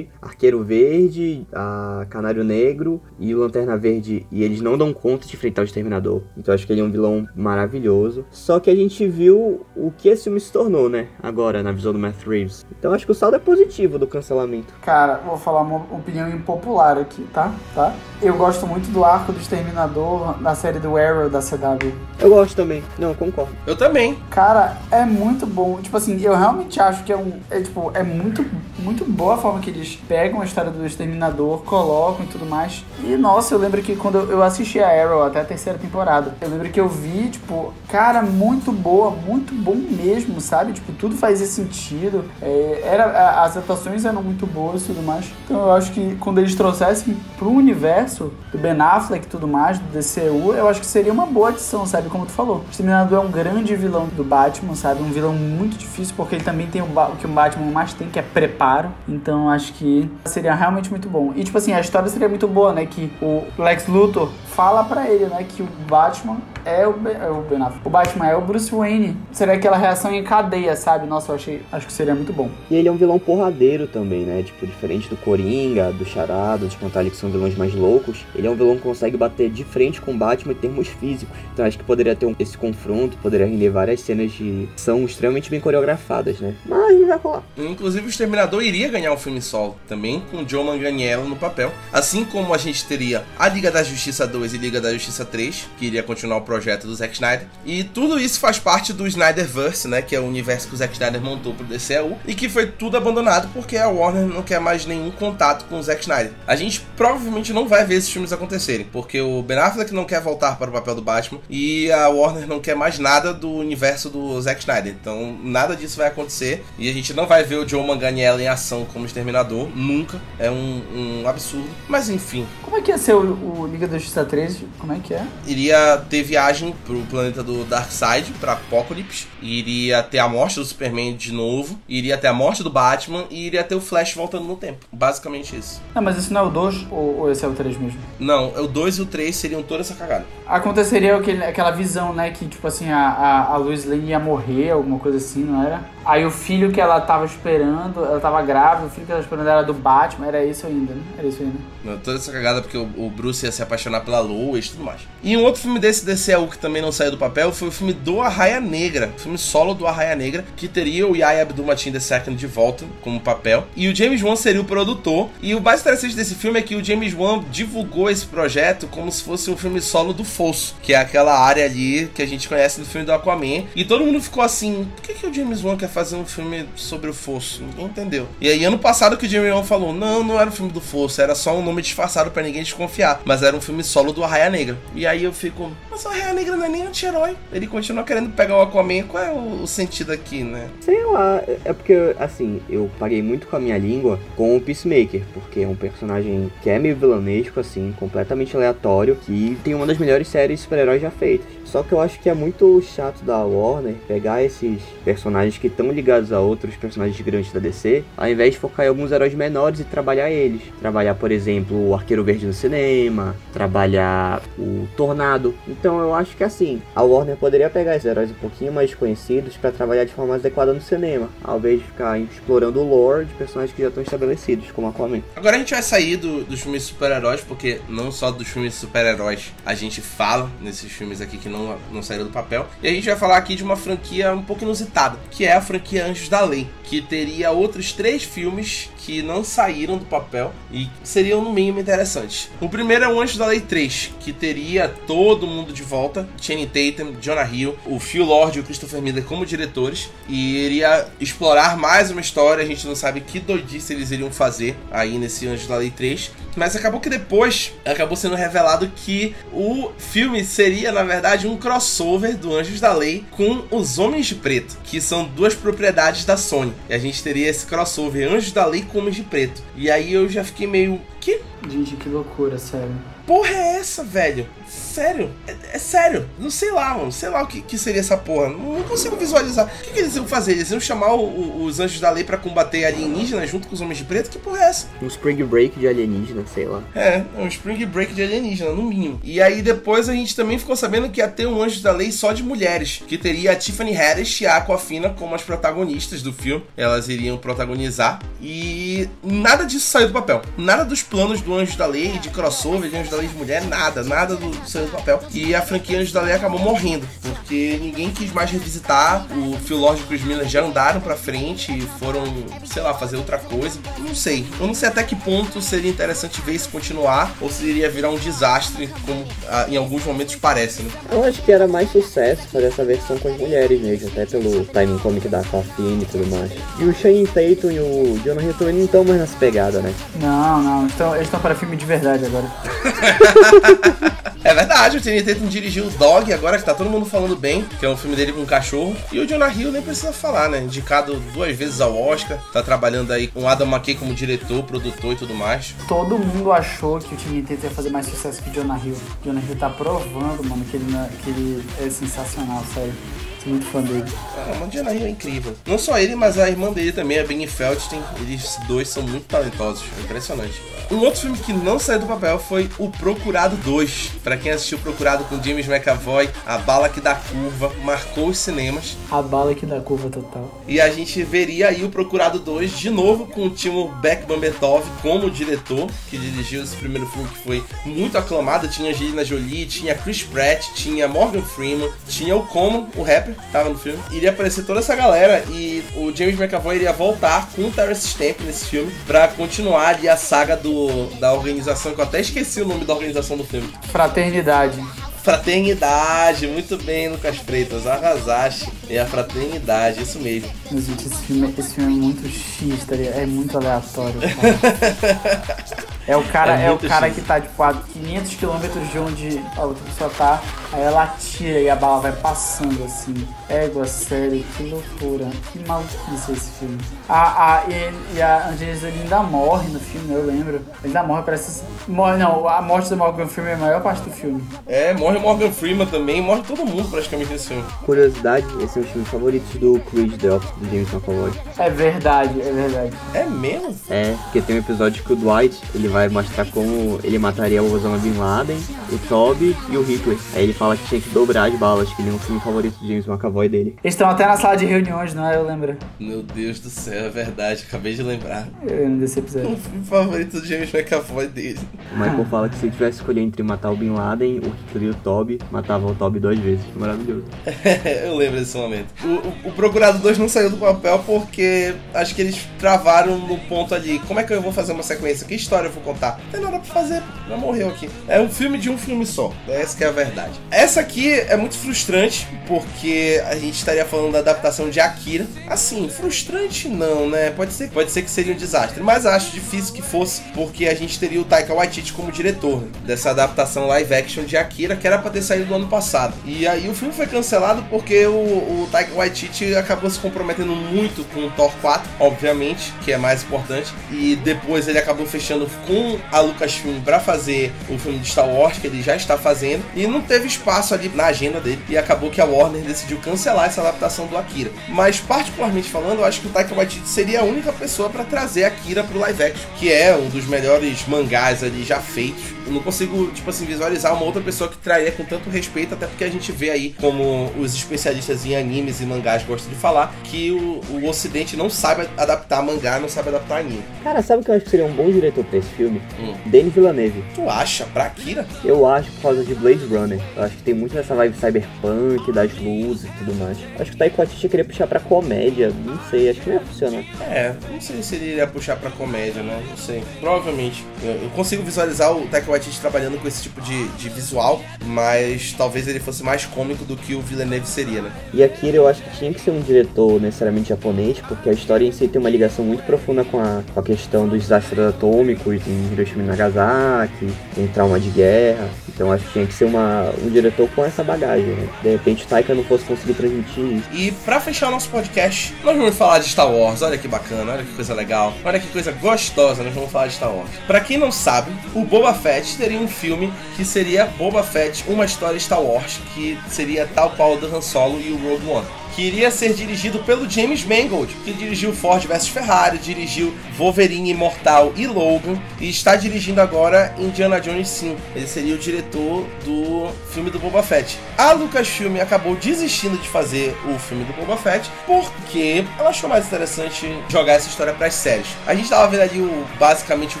[SPEAKER 3] Arqueiro Verde, a Canário Negro e o Lanterna Verde, e eles não dão conta de enfrentar o Exterminador. Então eu acho que ele é um vilão maravilhoso. Só que a gente viu o que esse filme se tornou, né? Agora, na visão do Matt Reeves. Então acho que o saldo é positivo do cancelamento.
[SPEAKER 1] Cara, vou falar uma opinião impopular aqui, tá? tá? Eu gosto muito do arco do Exterminador na série do Arrow da CW.
[SPEAKER 3] Eu gosto também. Não, concordo.
[SPEAKER 2] Eu também.
[SPEAKER 1] Cara, é muito bom. Tipo assim, eu realmente acho que é um. É, tipo, é muito, muito boa a forma que eles pegam a história do Exterminador, colocam e tudo mais. E nossa, eu lembro que quando eu assisti a Arrow até a terceira temporada, eu lembro que eu vi, tipo, cara, muito boa, muito bom mesmo, sabe? Tipo, tudo fazia sentido. É, era, as atuações eram muito boas e tudo mais. Então eu acho que quando eles trouxessem pro universo do Ben Affleck e tudo mais, do DCU, eu acho que seria uma boa adição, sabe? Como tu falou. O Exterminador é um grande vilão do Batman, sabe? Um vilão muito difícil, porque ele também tem o, o que o Batman mais tem, que é preparo. Então acho que seria realmente muito bom. E tipo assim, a história seria muito boa, né? Que o Lex Luthor fala para ele, né, que o Batman é o, ben, é o Ben Affleck. O Batman é o Bruce Wayne. Seria aquela reação em cadeia, sabe? Nossa, eu achei, acho que seria muito bom.
[SPEAKER 3] E ele é um vilão porradeiro também, né? Tipo, diferente do Coringa, do Charada, dos Cantalha, que são vilões mais loucos. Ele é um vilão que consegue bater de frente com o Batman em termos físicos. Então acho que poderia ter um, esse confronto, poderia render várias cenas de são extremamente bem coreografadas, né? Mas não vai rolar.
[SPEAKER 2] Inclusive o Exterminador iria ganhar um filme solo também, com Joe Manganiello no papel. Assim como a gente teria a Liga da Justiça 2 e Liga da Justiça 3, que iria continuar o projeto do Zack Snyder. E tudo isso faz parte do Snyderverse, né? Que é o universo que o Zack Snyder montou pro DCU. E que foi tudo abandonado porque a Warner não quer mais nenhum contato com o Zack Snyder. A gente provavelmente não vai ver esses filmes acontecerem, porque o Ben Affleck não quer voltar para o papel do Batman e a Warner não quer mais nada do universo do Zack Snyder. Então nada disso vai acontecer e a gente não vai ver o Joe Manganiello em ação como Exterminador, nunca. É um, um absurdo. Mas enfim.
[SPEAKER 1] Como é que ia ser o, o Liga da Justiça 3? Como é que é?
[SPEAKER 2] Iria ter viagem pro planeta do Darkseid, pra Apokolips. Iria ter a morte do Superman de novo. Iria ter a morte do Batman. E iria ter o Flash voltando no tempo. Basicamente isso.
[SPEAKER 1] Não, mas esse não é o 2 ou, ou esse é o 3 mesmo?
[SPEAKER 2] Não, o 2 e o 3 seriam toda essa cagada.
[SPEAKER 1] Aconteceria aquele, aquela visão, né? Que tipo assim, a, a, a Lois Lane ia morrer, alguma coisa assim, não era? Aí o filho que ela tava esperando, ela tava grávida, o filho que ela tava esperando era do Batman, era isso ainda, né? Era isso ainda.
[SPEAKER 2] Não, toda essa cagada porque o, Bruce ia se apaixonar pela Lois e tudo mais. E um outro filme desse DCU que também não saiu do papel foi o filme do Arraia Negra. Filme solo do Arraia Negra, que teria o Yaya Abdul-Mateen II de volta como papel. E o James Wan seria o produtor. E o mais interessante desse filme é que o James Wan divulgou esse projeto como se fosse um filme solo do Fosso, que é aquela área ali que a gente conhece no filme do Aquaman. E todo mundo ficou assim, por que, que o James Wan quer fazer um filme sobre o Fosso? Ninguém entendeu. E aí ano passado que o James Wan falou, não, não era um filme do Fosso, era só um nome disfarçado para ninguém desconfiar. Mas era um filme solo do Arraia Negra. E aí eu fico, mas o Arraia Negra não é nem anti-herói. Ele continua querendo pegar o Aquaman. Qual é o sentido aqui, né?
[SPEAKER 3] Sei lá, é porque, assim, eu paguei muito com a minha língua com o Peacemaker, porque é um personagem que é meio vilanesco, assim, completamente aleatório, que tem uma das melhores séries de super-heróis já feitas. Só que eu acho que é muito chato da Warner pegar esses personagens que estão ligados a outros personagens grandes da DC, ao invés de focar em alguns heróis menores e trabalhar eles. Trabalhar, por exemplo, o Arqueiro Verde no cinema, trabalhar o Tornado. Então eu acho que assim, a Warner poderia pegar esses heróis um pouquinho mais conhecidos para trabalhar de forma mais adequada no cinema, ao invés de ficar explorando o lore de personagens que já estão estabelecidos, como Aquaman.
[SPEAKER 2] Agora a gente vai sair do, dos filmes super-heróis, porque não só dos filmes super-heróis a gente fala nesses filmes aqui que não, não saíram do papel. E a gente vai falar aqui de uma franquia um pouco inusitada, que é a franquia Anjos da Lei, que teria outros três filmes que não saíram do papel e seriam no mínimo interessantes. O primeiro é o Anjos da Lei 3, que teria todo mundo de volta, Channing Tatum, Jonah Hill, o Phil Lord e o Christopher Miller como diretores, e iria explorar mais uma história, a gente não sabe que doidice eles iriam fazer aí nesse Anjos da Lei 3, mas acabou que depois acabou sendo revelado que o filme seria, na verdade, um crossover do Anjos da Lei com os Homens de Preto, que são duas propriedades da Sony. E a gente teria esse crossover Anjos da Lei com Homens de Preto. E aí eu já fiquei meio. Que
[SPEAKER 1] Gente, que loucura, sério.
[SPEAKER 2] porra é essa, velho? Sério? É, é sério? Não sei lá, mano. Sei lá o que, que seria essa porra. Não, não consigo visualizar. O que, que eles iam fazer? Eles iam chamar o- o- os Anjos da Lei pra combater alienígenas junto com os Homens de Preto? Que porra é essa?
[SPEAKER 3] Um spring break de alienígena, sei lá.
[SPEAKER 2] É, um Spring Break de alienígena, no mínimo. E aí depois a gente também ficou sabendo que ia ter um Anjo da Lei só de mulheres, que teria a Tiffany Haddish e a Aquafina como as protagonistas do filme. Elas iriam protagonizar. E nada disso saiu do papel. Nada dos planos do Anjo da Lei, de crossover, de Anjo da Lei de mulher, nada, nada do do papel. E a franquia Anjo da Lei acabou morrendo, porque ninguém quis mais revisitar. O Phil Lord e o Chris Miller já andaram pra frente e foram, sei lá, fazer outra coisa. Não sei. Eu não sei até que ponto seria interessante ver isso continuar ou se iria virar um desastre, como ah, em alguns momentos parece, né?
[SPEAKER 3] Eu acho que era mais sucesso fazer essa versão com as mulheres mesmo, até pelo timing comic da Aquafina e tudo mais. E o Shane Tatum e o Jonah Hill não estão mais nessa pegada, né?
[SPEAKER 1] Não, não, então, eles estão para filme de verdade agora.
[SPEAKER 2] É verdade, o Channing Tatum dirigiu o Dog, agora que tá todo mundo falando bem, que é um filme dele com um cachorro. E o Jonah Hill nem precisa falar, né? Indicado duas vezes ao Oscar, tá trabalhando aí com Adam McKay como diretor, produtor e tudo mais.
[SPEAKER 1] Todo mundo achou que o time Tatum ia fazer mais sucesso que o Jonah Hill. O Jonah Hill tá provando, mano, que ele, é- que ele é sensacional, sério. Sou muito fã dele.
[SPEAKER 2] Ah, o Hill é incrível. Não só ele, mas a irmã dele também, a Benny Feldstein. Eles dois são muito talentosos. É impressionante. Um outro filme que não saiu do papel foi O Procurado 2. Pra quem assistiu o Procurado com James McAvoy, A Bala que dá curva, marcou os cinemas.
[SPEAKER 1] A bala aqui da curva total.
[SPEAKER 2] E a gente veria aí o Procurado 2 de novo com o Timo Beck Bambetov como diretor, que dirigiu esse primeiro filme que foi muito aclamado. Tinha Angelina Jolie, tinha Chris Pratt, tinha Morgan Freeman, tinha o Common, o rapper, que tava no filme. Iria aparecer toda essa galera e o James McAvoy iria voltar com o Terrence Stamp nesse filme pra continuar ali a saga do, da organização, que eu até esqueci o nome da organização do filme.
[SPEAKER 1] Fraternidade.
[SPEAKER 2] Fraternidade, muito bem, Lucas Freitas, arrasaste. É a fraternidade, isso mesmo.
[SPEAKER 1] Mas, gente, esse filme, esse filme é muito X, tá ligado? É muito aleatório, cara. É o cara,
[SPEAKER 2] É
[SPEAKER 1] é o cara que tá, tipo, a 500 km de onde a outra pessoa tá, aí ela atira e a bala vai passando, assim. Égua, sério, que loucura. Que maluquice esse filme. A, a, e, e a Angelina Jolie ainda morre no filme, eu lembro. Ainda morre, parece... Morre, não, a morte do Morgan Freeman é a maior parte do filme.
[SPEAKER 2] É, morre Morgan Freeman também, morre todo mundo praticamente nesse filme.
[SPEAKER 3] Curiosidade, esse é um dos filmes favoritos do Creed The Office, do James McAvoy.
[SPEAKER 1] É verdade, é verdade.
[SPEAKER 2] É mesmo?
[SPEAKER 3] É, porque tem um episódio que o Dwight, ele vai mostrar como ele mataria o Osama Bin Laden, o Toby e o Hitler. Aí ele fala que tinha que dobrar as balas, que ele é um filme favorito do James McAvoy dele.
[SPEAKER 1] Eles estão até na sala de reuniões, não é? Eu lembro.
[SPEAKER 2] Meu Deus do céu, é verdade, acabei de lembrar.
[SPEAKER 1] Eu lembro desse episódio.
[SPEAKER 2] O filme favorito do James McAvoy dele.
[SPEAKER 3] O Michael fala que se ele tivesse escolher entre matar o Bin Laden, o Hitler e o Toby, matava o Toby duas vezes. Maravilhoso.
[SPEAKER 2] eu lembro desse momento. O, o, o Procurado 2 não saiu do papel porque acho que eles travaram no ponto ali. Como é que eu vou fazer uma sequência? Que história eu vou contar? Não tem nada pra fazer, já morreu aqui. É um filme de um filme só. Essa que é a verdade. Essa aqui é muito frustrante porque a gente estaria falando da adaptação de Akira. Assim, frustrante não, né? Pode ser, pode ser que seria um desastre, mas acho difícil que fosse porque a gente teria o Taika Waititi como diretor dessa adaptação live action de Akira que era pra ter saído no ano passado. E aí o filme foi cancelado porque o, o Taika Waititi acabou se comprometendo muito com o Thor 4, obviamente, que é mais importante, e depois ele acabou fechando com a Lucasfilm pra fazer o filme de Star Wars que ele já está fazendo e não teve espaço ali na agenda dele e acabou que a Warner decidiu cancelar essa adaptação do Akira. Mas particularmente falando, eu acho que o Taika Waititi seria a única pessoa pra trazer Akira pro live action, que é um dos melhores mangás ali já feitos. Eu não consigo, tipo assim, visualizar uma outra pessoa que traria com tanto respeito, até porque a gente vê aí, como os especialistas em animes e mangás gostam de falar, que o, o ocidente não sabe adaptar mangá, não sabe adaptar anime.
[SPEAKER 3] Cara, sabe o que eu acho que seria um bom diretor pra esse filme?
[SPEAKER 2] Hum.
[SPEAKER 3] Denis Villeneuve.
[SPEAKER 2] Tu acha pra Akira?
[SPEAKER 3] Eu acho por causa de Blade Runner. Eu acho que tem muito dessa vibe cyberpunk, das luzes e tudo mais. Eu acho que o Taika Waititi queria puxar pra comédia. Não sei, acho que não ia funcionar.
[SPEAKER 2] É, não sei se ele iria puxar pra comédia, né? Não sei. Provavelmente. Eu, eu consigo visualizar o Taika Waititi trabalhando com esse tipo de, de visual, mas talvez ele fosse mais cômico do que o Villeneuve seria, né?
[SPEAKER 3] E Akira eu acho que tinha que ser um diretor necessariamente japonês, porque a história em si tem uma ligação muito profunda com a, com a questão dos desastres atômicos em Hiroshima e Nagasaki, em trauma de guerra. Então acho que tinha que ser uma, um diretor com essa bagagem, né? De repente o Taika não fosse conseguir transmitir isso.
[SPEAKER 2] E pra fechar o nosso podcast, nós vamos falar de Star Wars. Olha que bacana, olha que coisa legal, olha que coisa gostosa, nós vamos falar de Star Wars. Pra quem não sabe, o Boba Fett teria um filme que seria Boba Fett, uma história Star Wars, que seria tal qual do Han Solo e o Rogue One que iria ser dirigido pelo James Mangold, que dirigiu Ford vs Ferrari, dirigiu Wolverine Imortal e Logan, e está dirigindo agora Indiana Jones 5. Ele seria o diretor do filme do Boba Fett. A Lucasfilm acabou desistindo de fazer o filme do Boba Fett porque ela achou mais interessante jogar essa história para as séries. A gente estava vendo ali o, basicamente o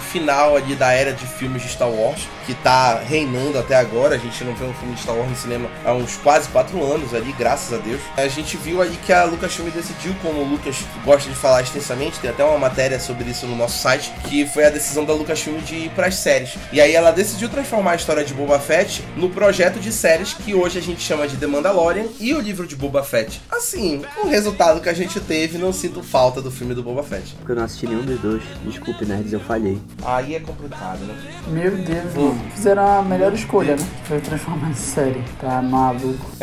[SPEAKER 2] final ali da era de filmes de Star Wars, que está reinando até agora. A gente não vê um filme de Star Wars no cinema há uns quase quatro anos ali, graças a Deus. A gente viu viu aí que a Lucasfilm decidiu, como o Lucas gosta de falar extensamente, tem até uma matéria sobre isso no nosso site, que foi a decisão da Lucasfilm de ir para as séries. E aí ela decidiu transformar a história de Boba Fett no projeto de séries que hoje a gente chama de The Mandalorian e o livro de Boba Fett. Assim, o resultado que a gente teve, não sinto falta do filme do Boba Fett.
[SPEAKER 3] Porque eu não assisti nenhum dos dois. Desculpe, nerds, eu falhei.
[SPEAKER 2] Aí é complicado, né?
[SPEAKER 1] Meu Deus, hum. fizeram a melhor escolha, né? Foi transformar em série. Tá maluco.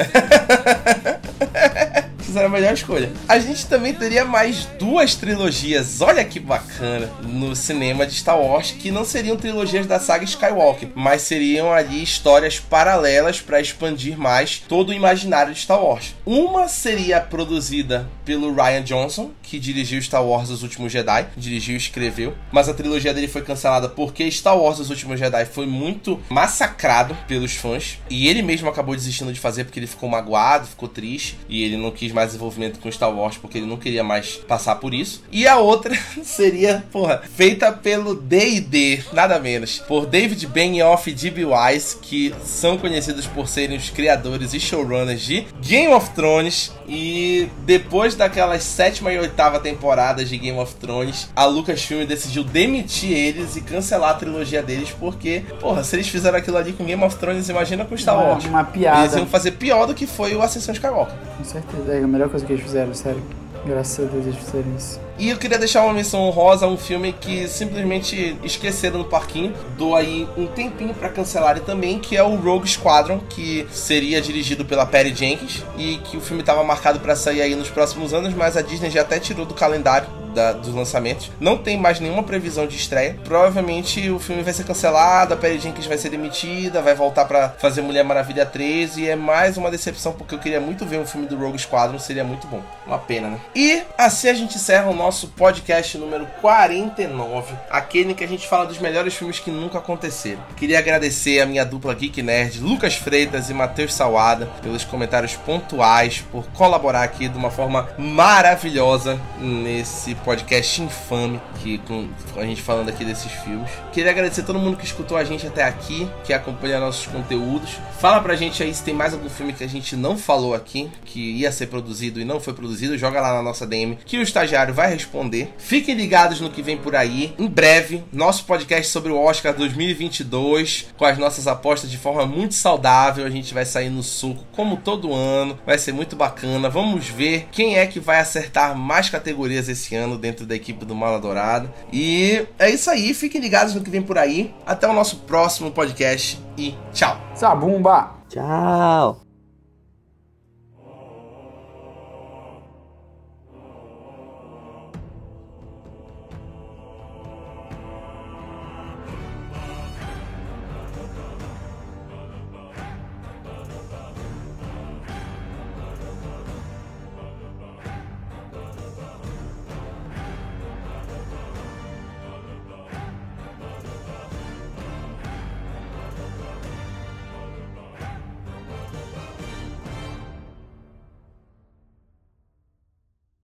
[SPEAKER 2] fizeram a melhor escolha. A gente também teria mais duas trilogias, olha que bacana, no cinema de Star Wars, que não seriam trilogias da saga Skywalker, mas seriam ali histórias paralelas para expandir mais todo o imaginário de Star Wars. Uma seria produzida pelo Ryan Johnson, que dirigiu Star Wars Os Últimos Jedi, dirigiu e escreveu, mas a trilogia dele foi cancelada porque Star Wars Os Últimos Jedi foi muito massacrado pelos fãs, e ele mesmo acabou desistindo de fazer porque ele ficou magoado, ficou triste, e ele não quis mais envolvimento com Star Wars porque ele não queria mais passar por isso. E a outra seria, porra, feita pelo D&D, nada menos, por David Benioff e D.B. Wise, que são conhecidos por serem os criadores e showrunners de Game of Thrones, e depois daquelas sétima e oitava temporadas de Game of Thrones, a Lucasfilm decidiu demitir eles e cancelar a trilogia deles, porque, porra, se eles fizeram aquilo ali com Game of Thrones, imagina com Star Wars.
[SPEAKER 1] Uma, uma piada.
[SPEAKER 2] Eles iam fazer pior do que foi o Ascensão de Skywalker.
[SPEAKER 1] Com certeza, a melhor coisa que eles fizeram, sério. Graças a Deus eles fizeram isso.
[SPEAKER 2] E eu queria deixar uma menção honrosa a um filme que simplesmente esqueceram no parquinho. Dou aí um tempinho para cancelar também, que é o Rogue Squadron, que seria dirigido pela Perry Jenkins e que o filme estava marcado para sair aí nos próximos anos, mas a Disney já até tirou do calendário da, dos lançamentos. Não tem mais nenhuma previsão de estreia. Provavelmente o filme vai ser cancelado, a Perry Jenkins vai ser demitida, vai voltar para fazer Mulher Maravilha 13 e é mais uma decepção porque eu queria muito ver um filme do Rogue Squadron, seria muito bom. Uma pena, né? E assim a gente encerra o nosso podcast número 49, aquele em que a gente fala dos melhores filmes que nunca aconteceram. Queria agradecer a minha dupla Geek Nerd, Lucas Freitas e Matheus Salada, pelos comentários pontuais, por colaborar aqui de uma forma maravilhosa nesse podcast infame que com a gente falando aqui desses filmes. Queria agradecer a todo mundo que escutou a gente até aqui, que acompanha nossos conteúdos. Fala pra gente aí se tem mais algum filme que a gente não falou aqui, que ia ser produzido e não foi produzido, joga lá na nossa DM que o estagiário vai responder. Fiquem ligados no que vem por aí. Em breve, nosso podcast sobre o Oscar 2022, com as nossas apostas de forma muito saudável. A gente vai sair no suco como todo ano. Vai ser muito bacana. Vamos ver quem é que vai acertar mais categorias esse ano dentro da equipe do Mala Dourada. E é isso aí. Fiquem ligados no que vem por aí. Até o nosso próximo podcast e tchau.
[SPEAKER 1] Sabumba!
[SPEAKER 3] Tchau!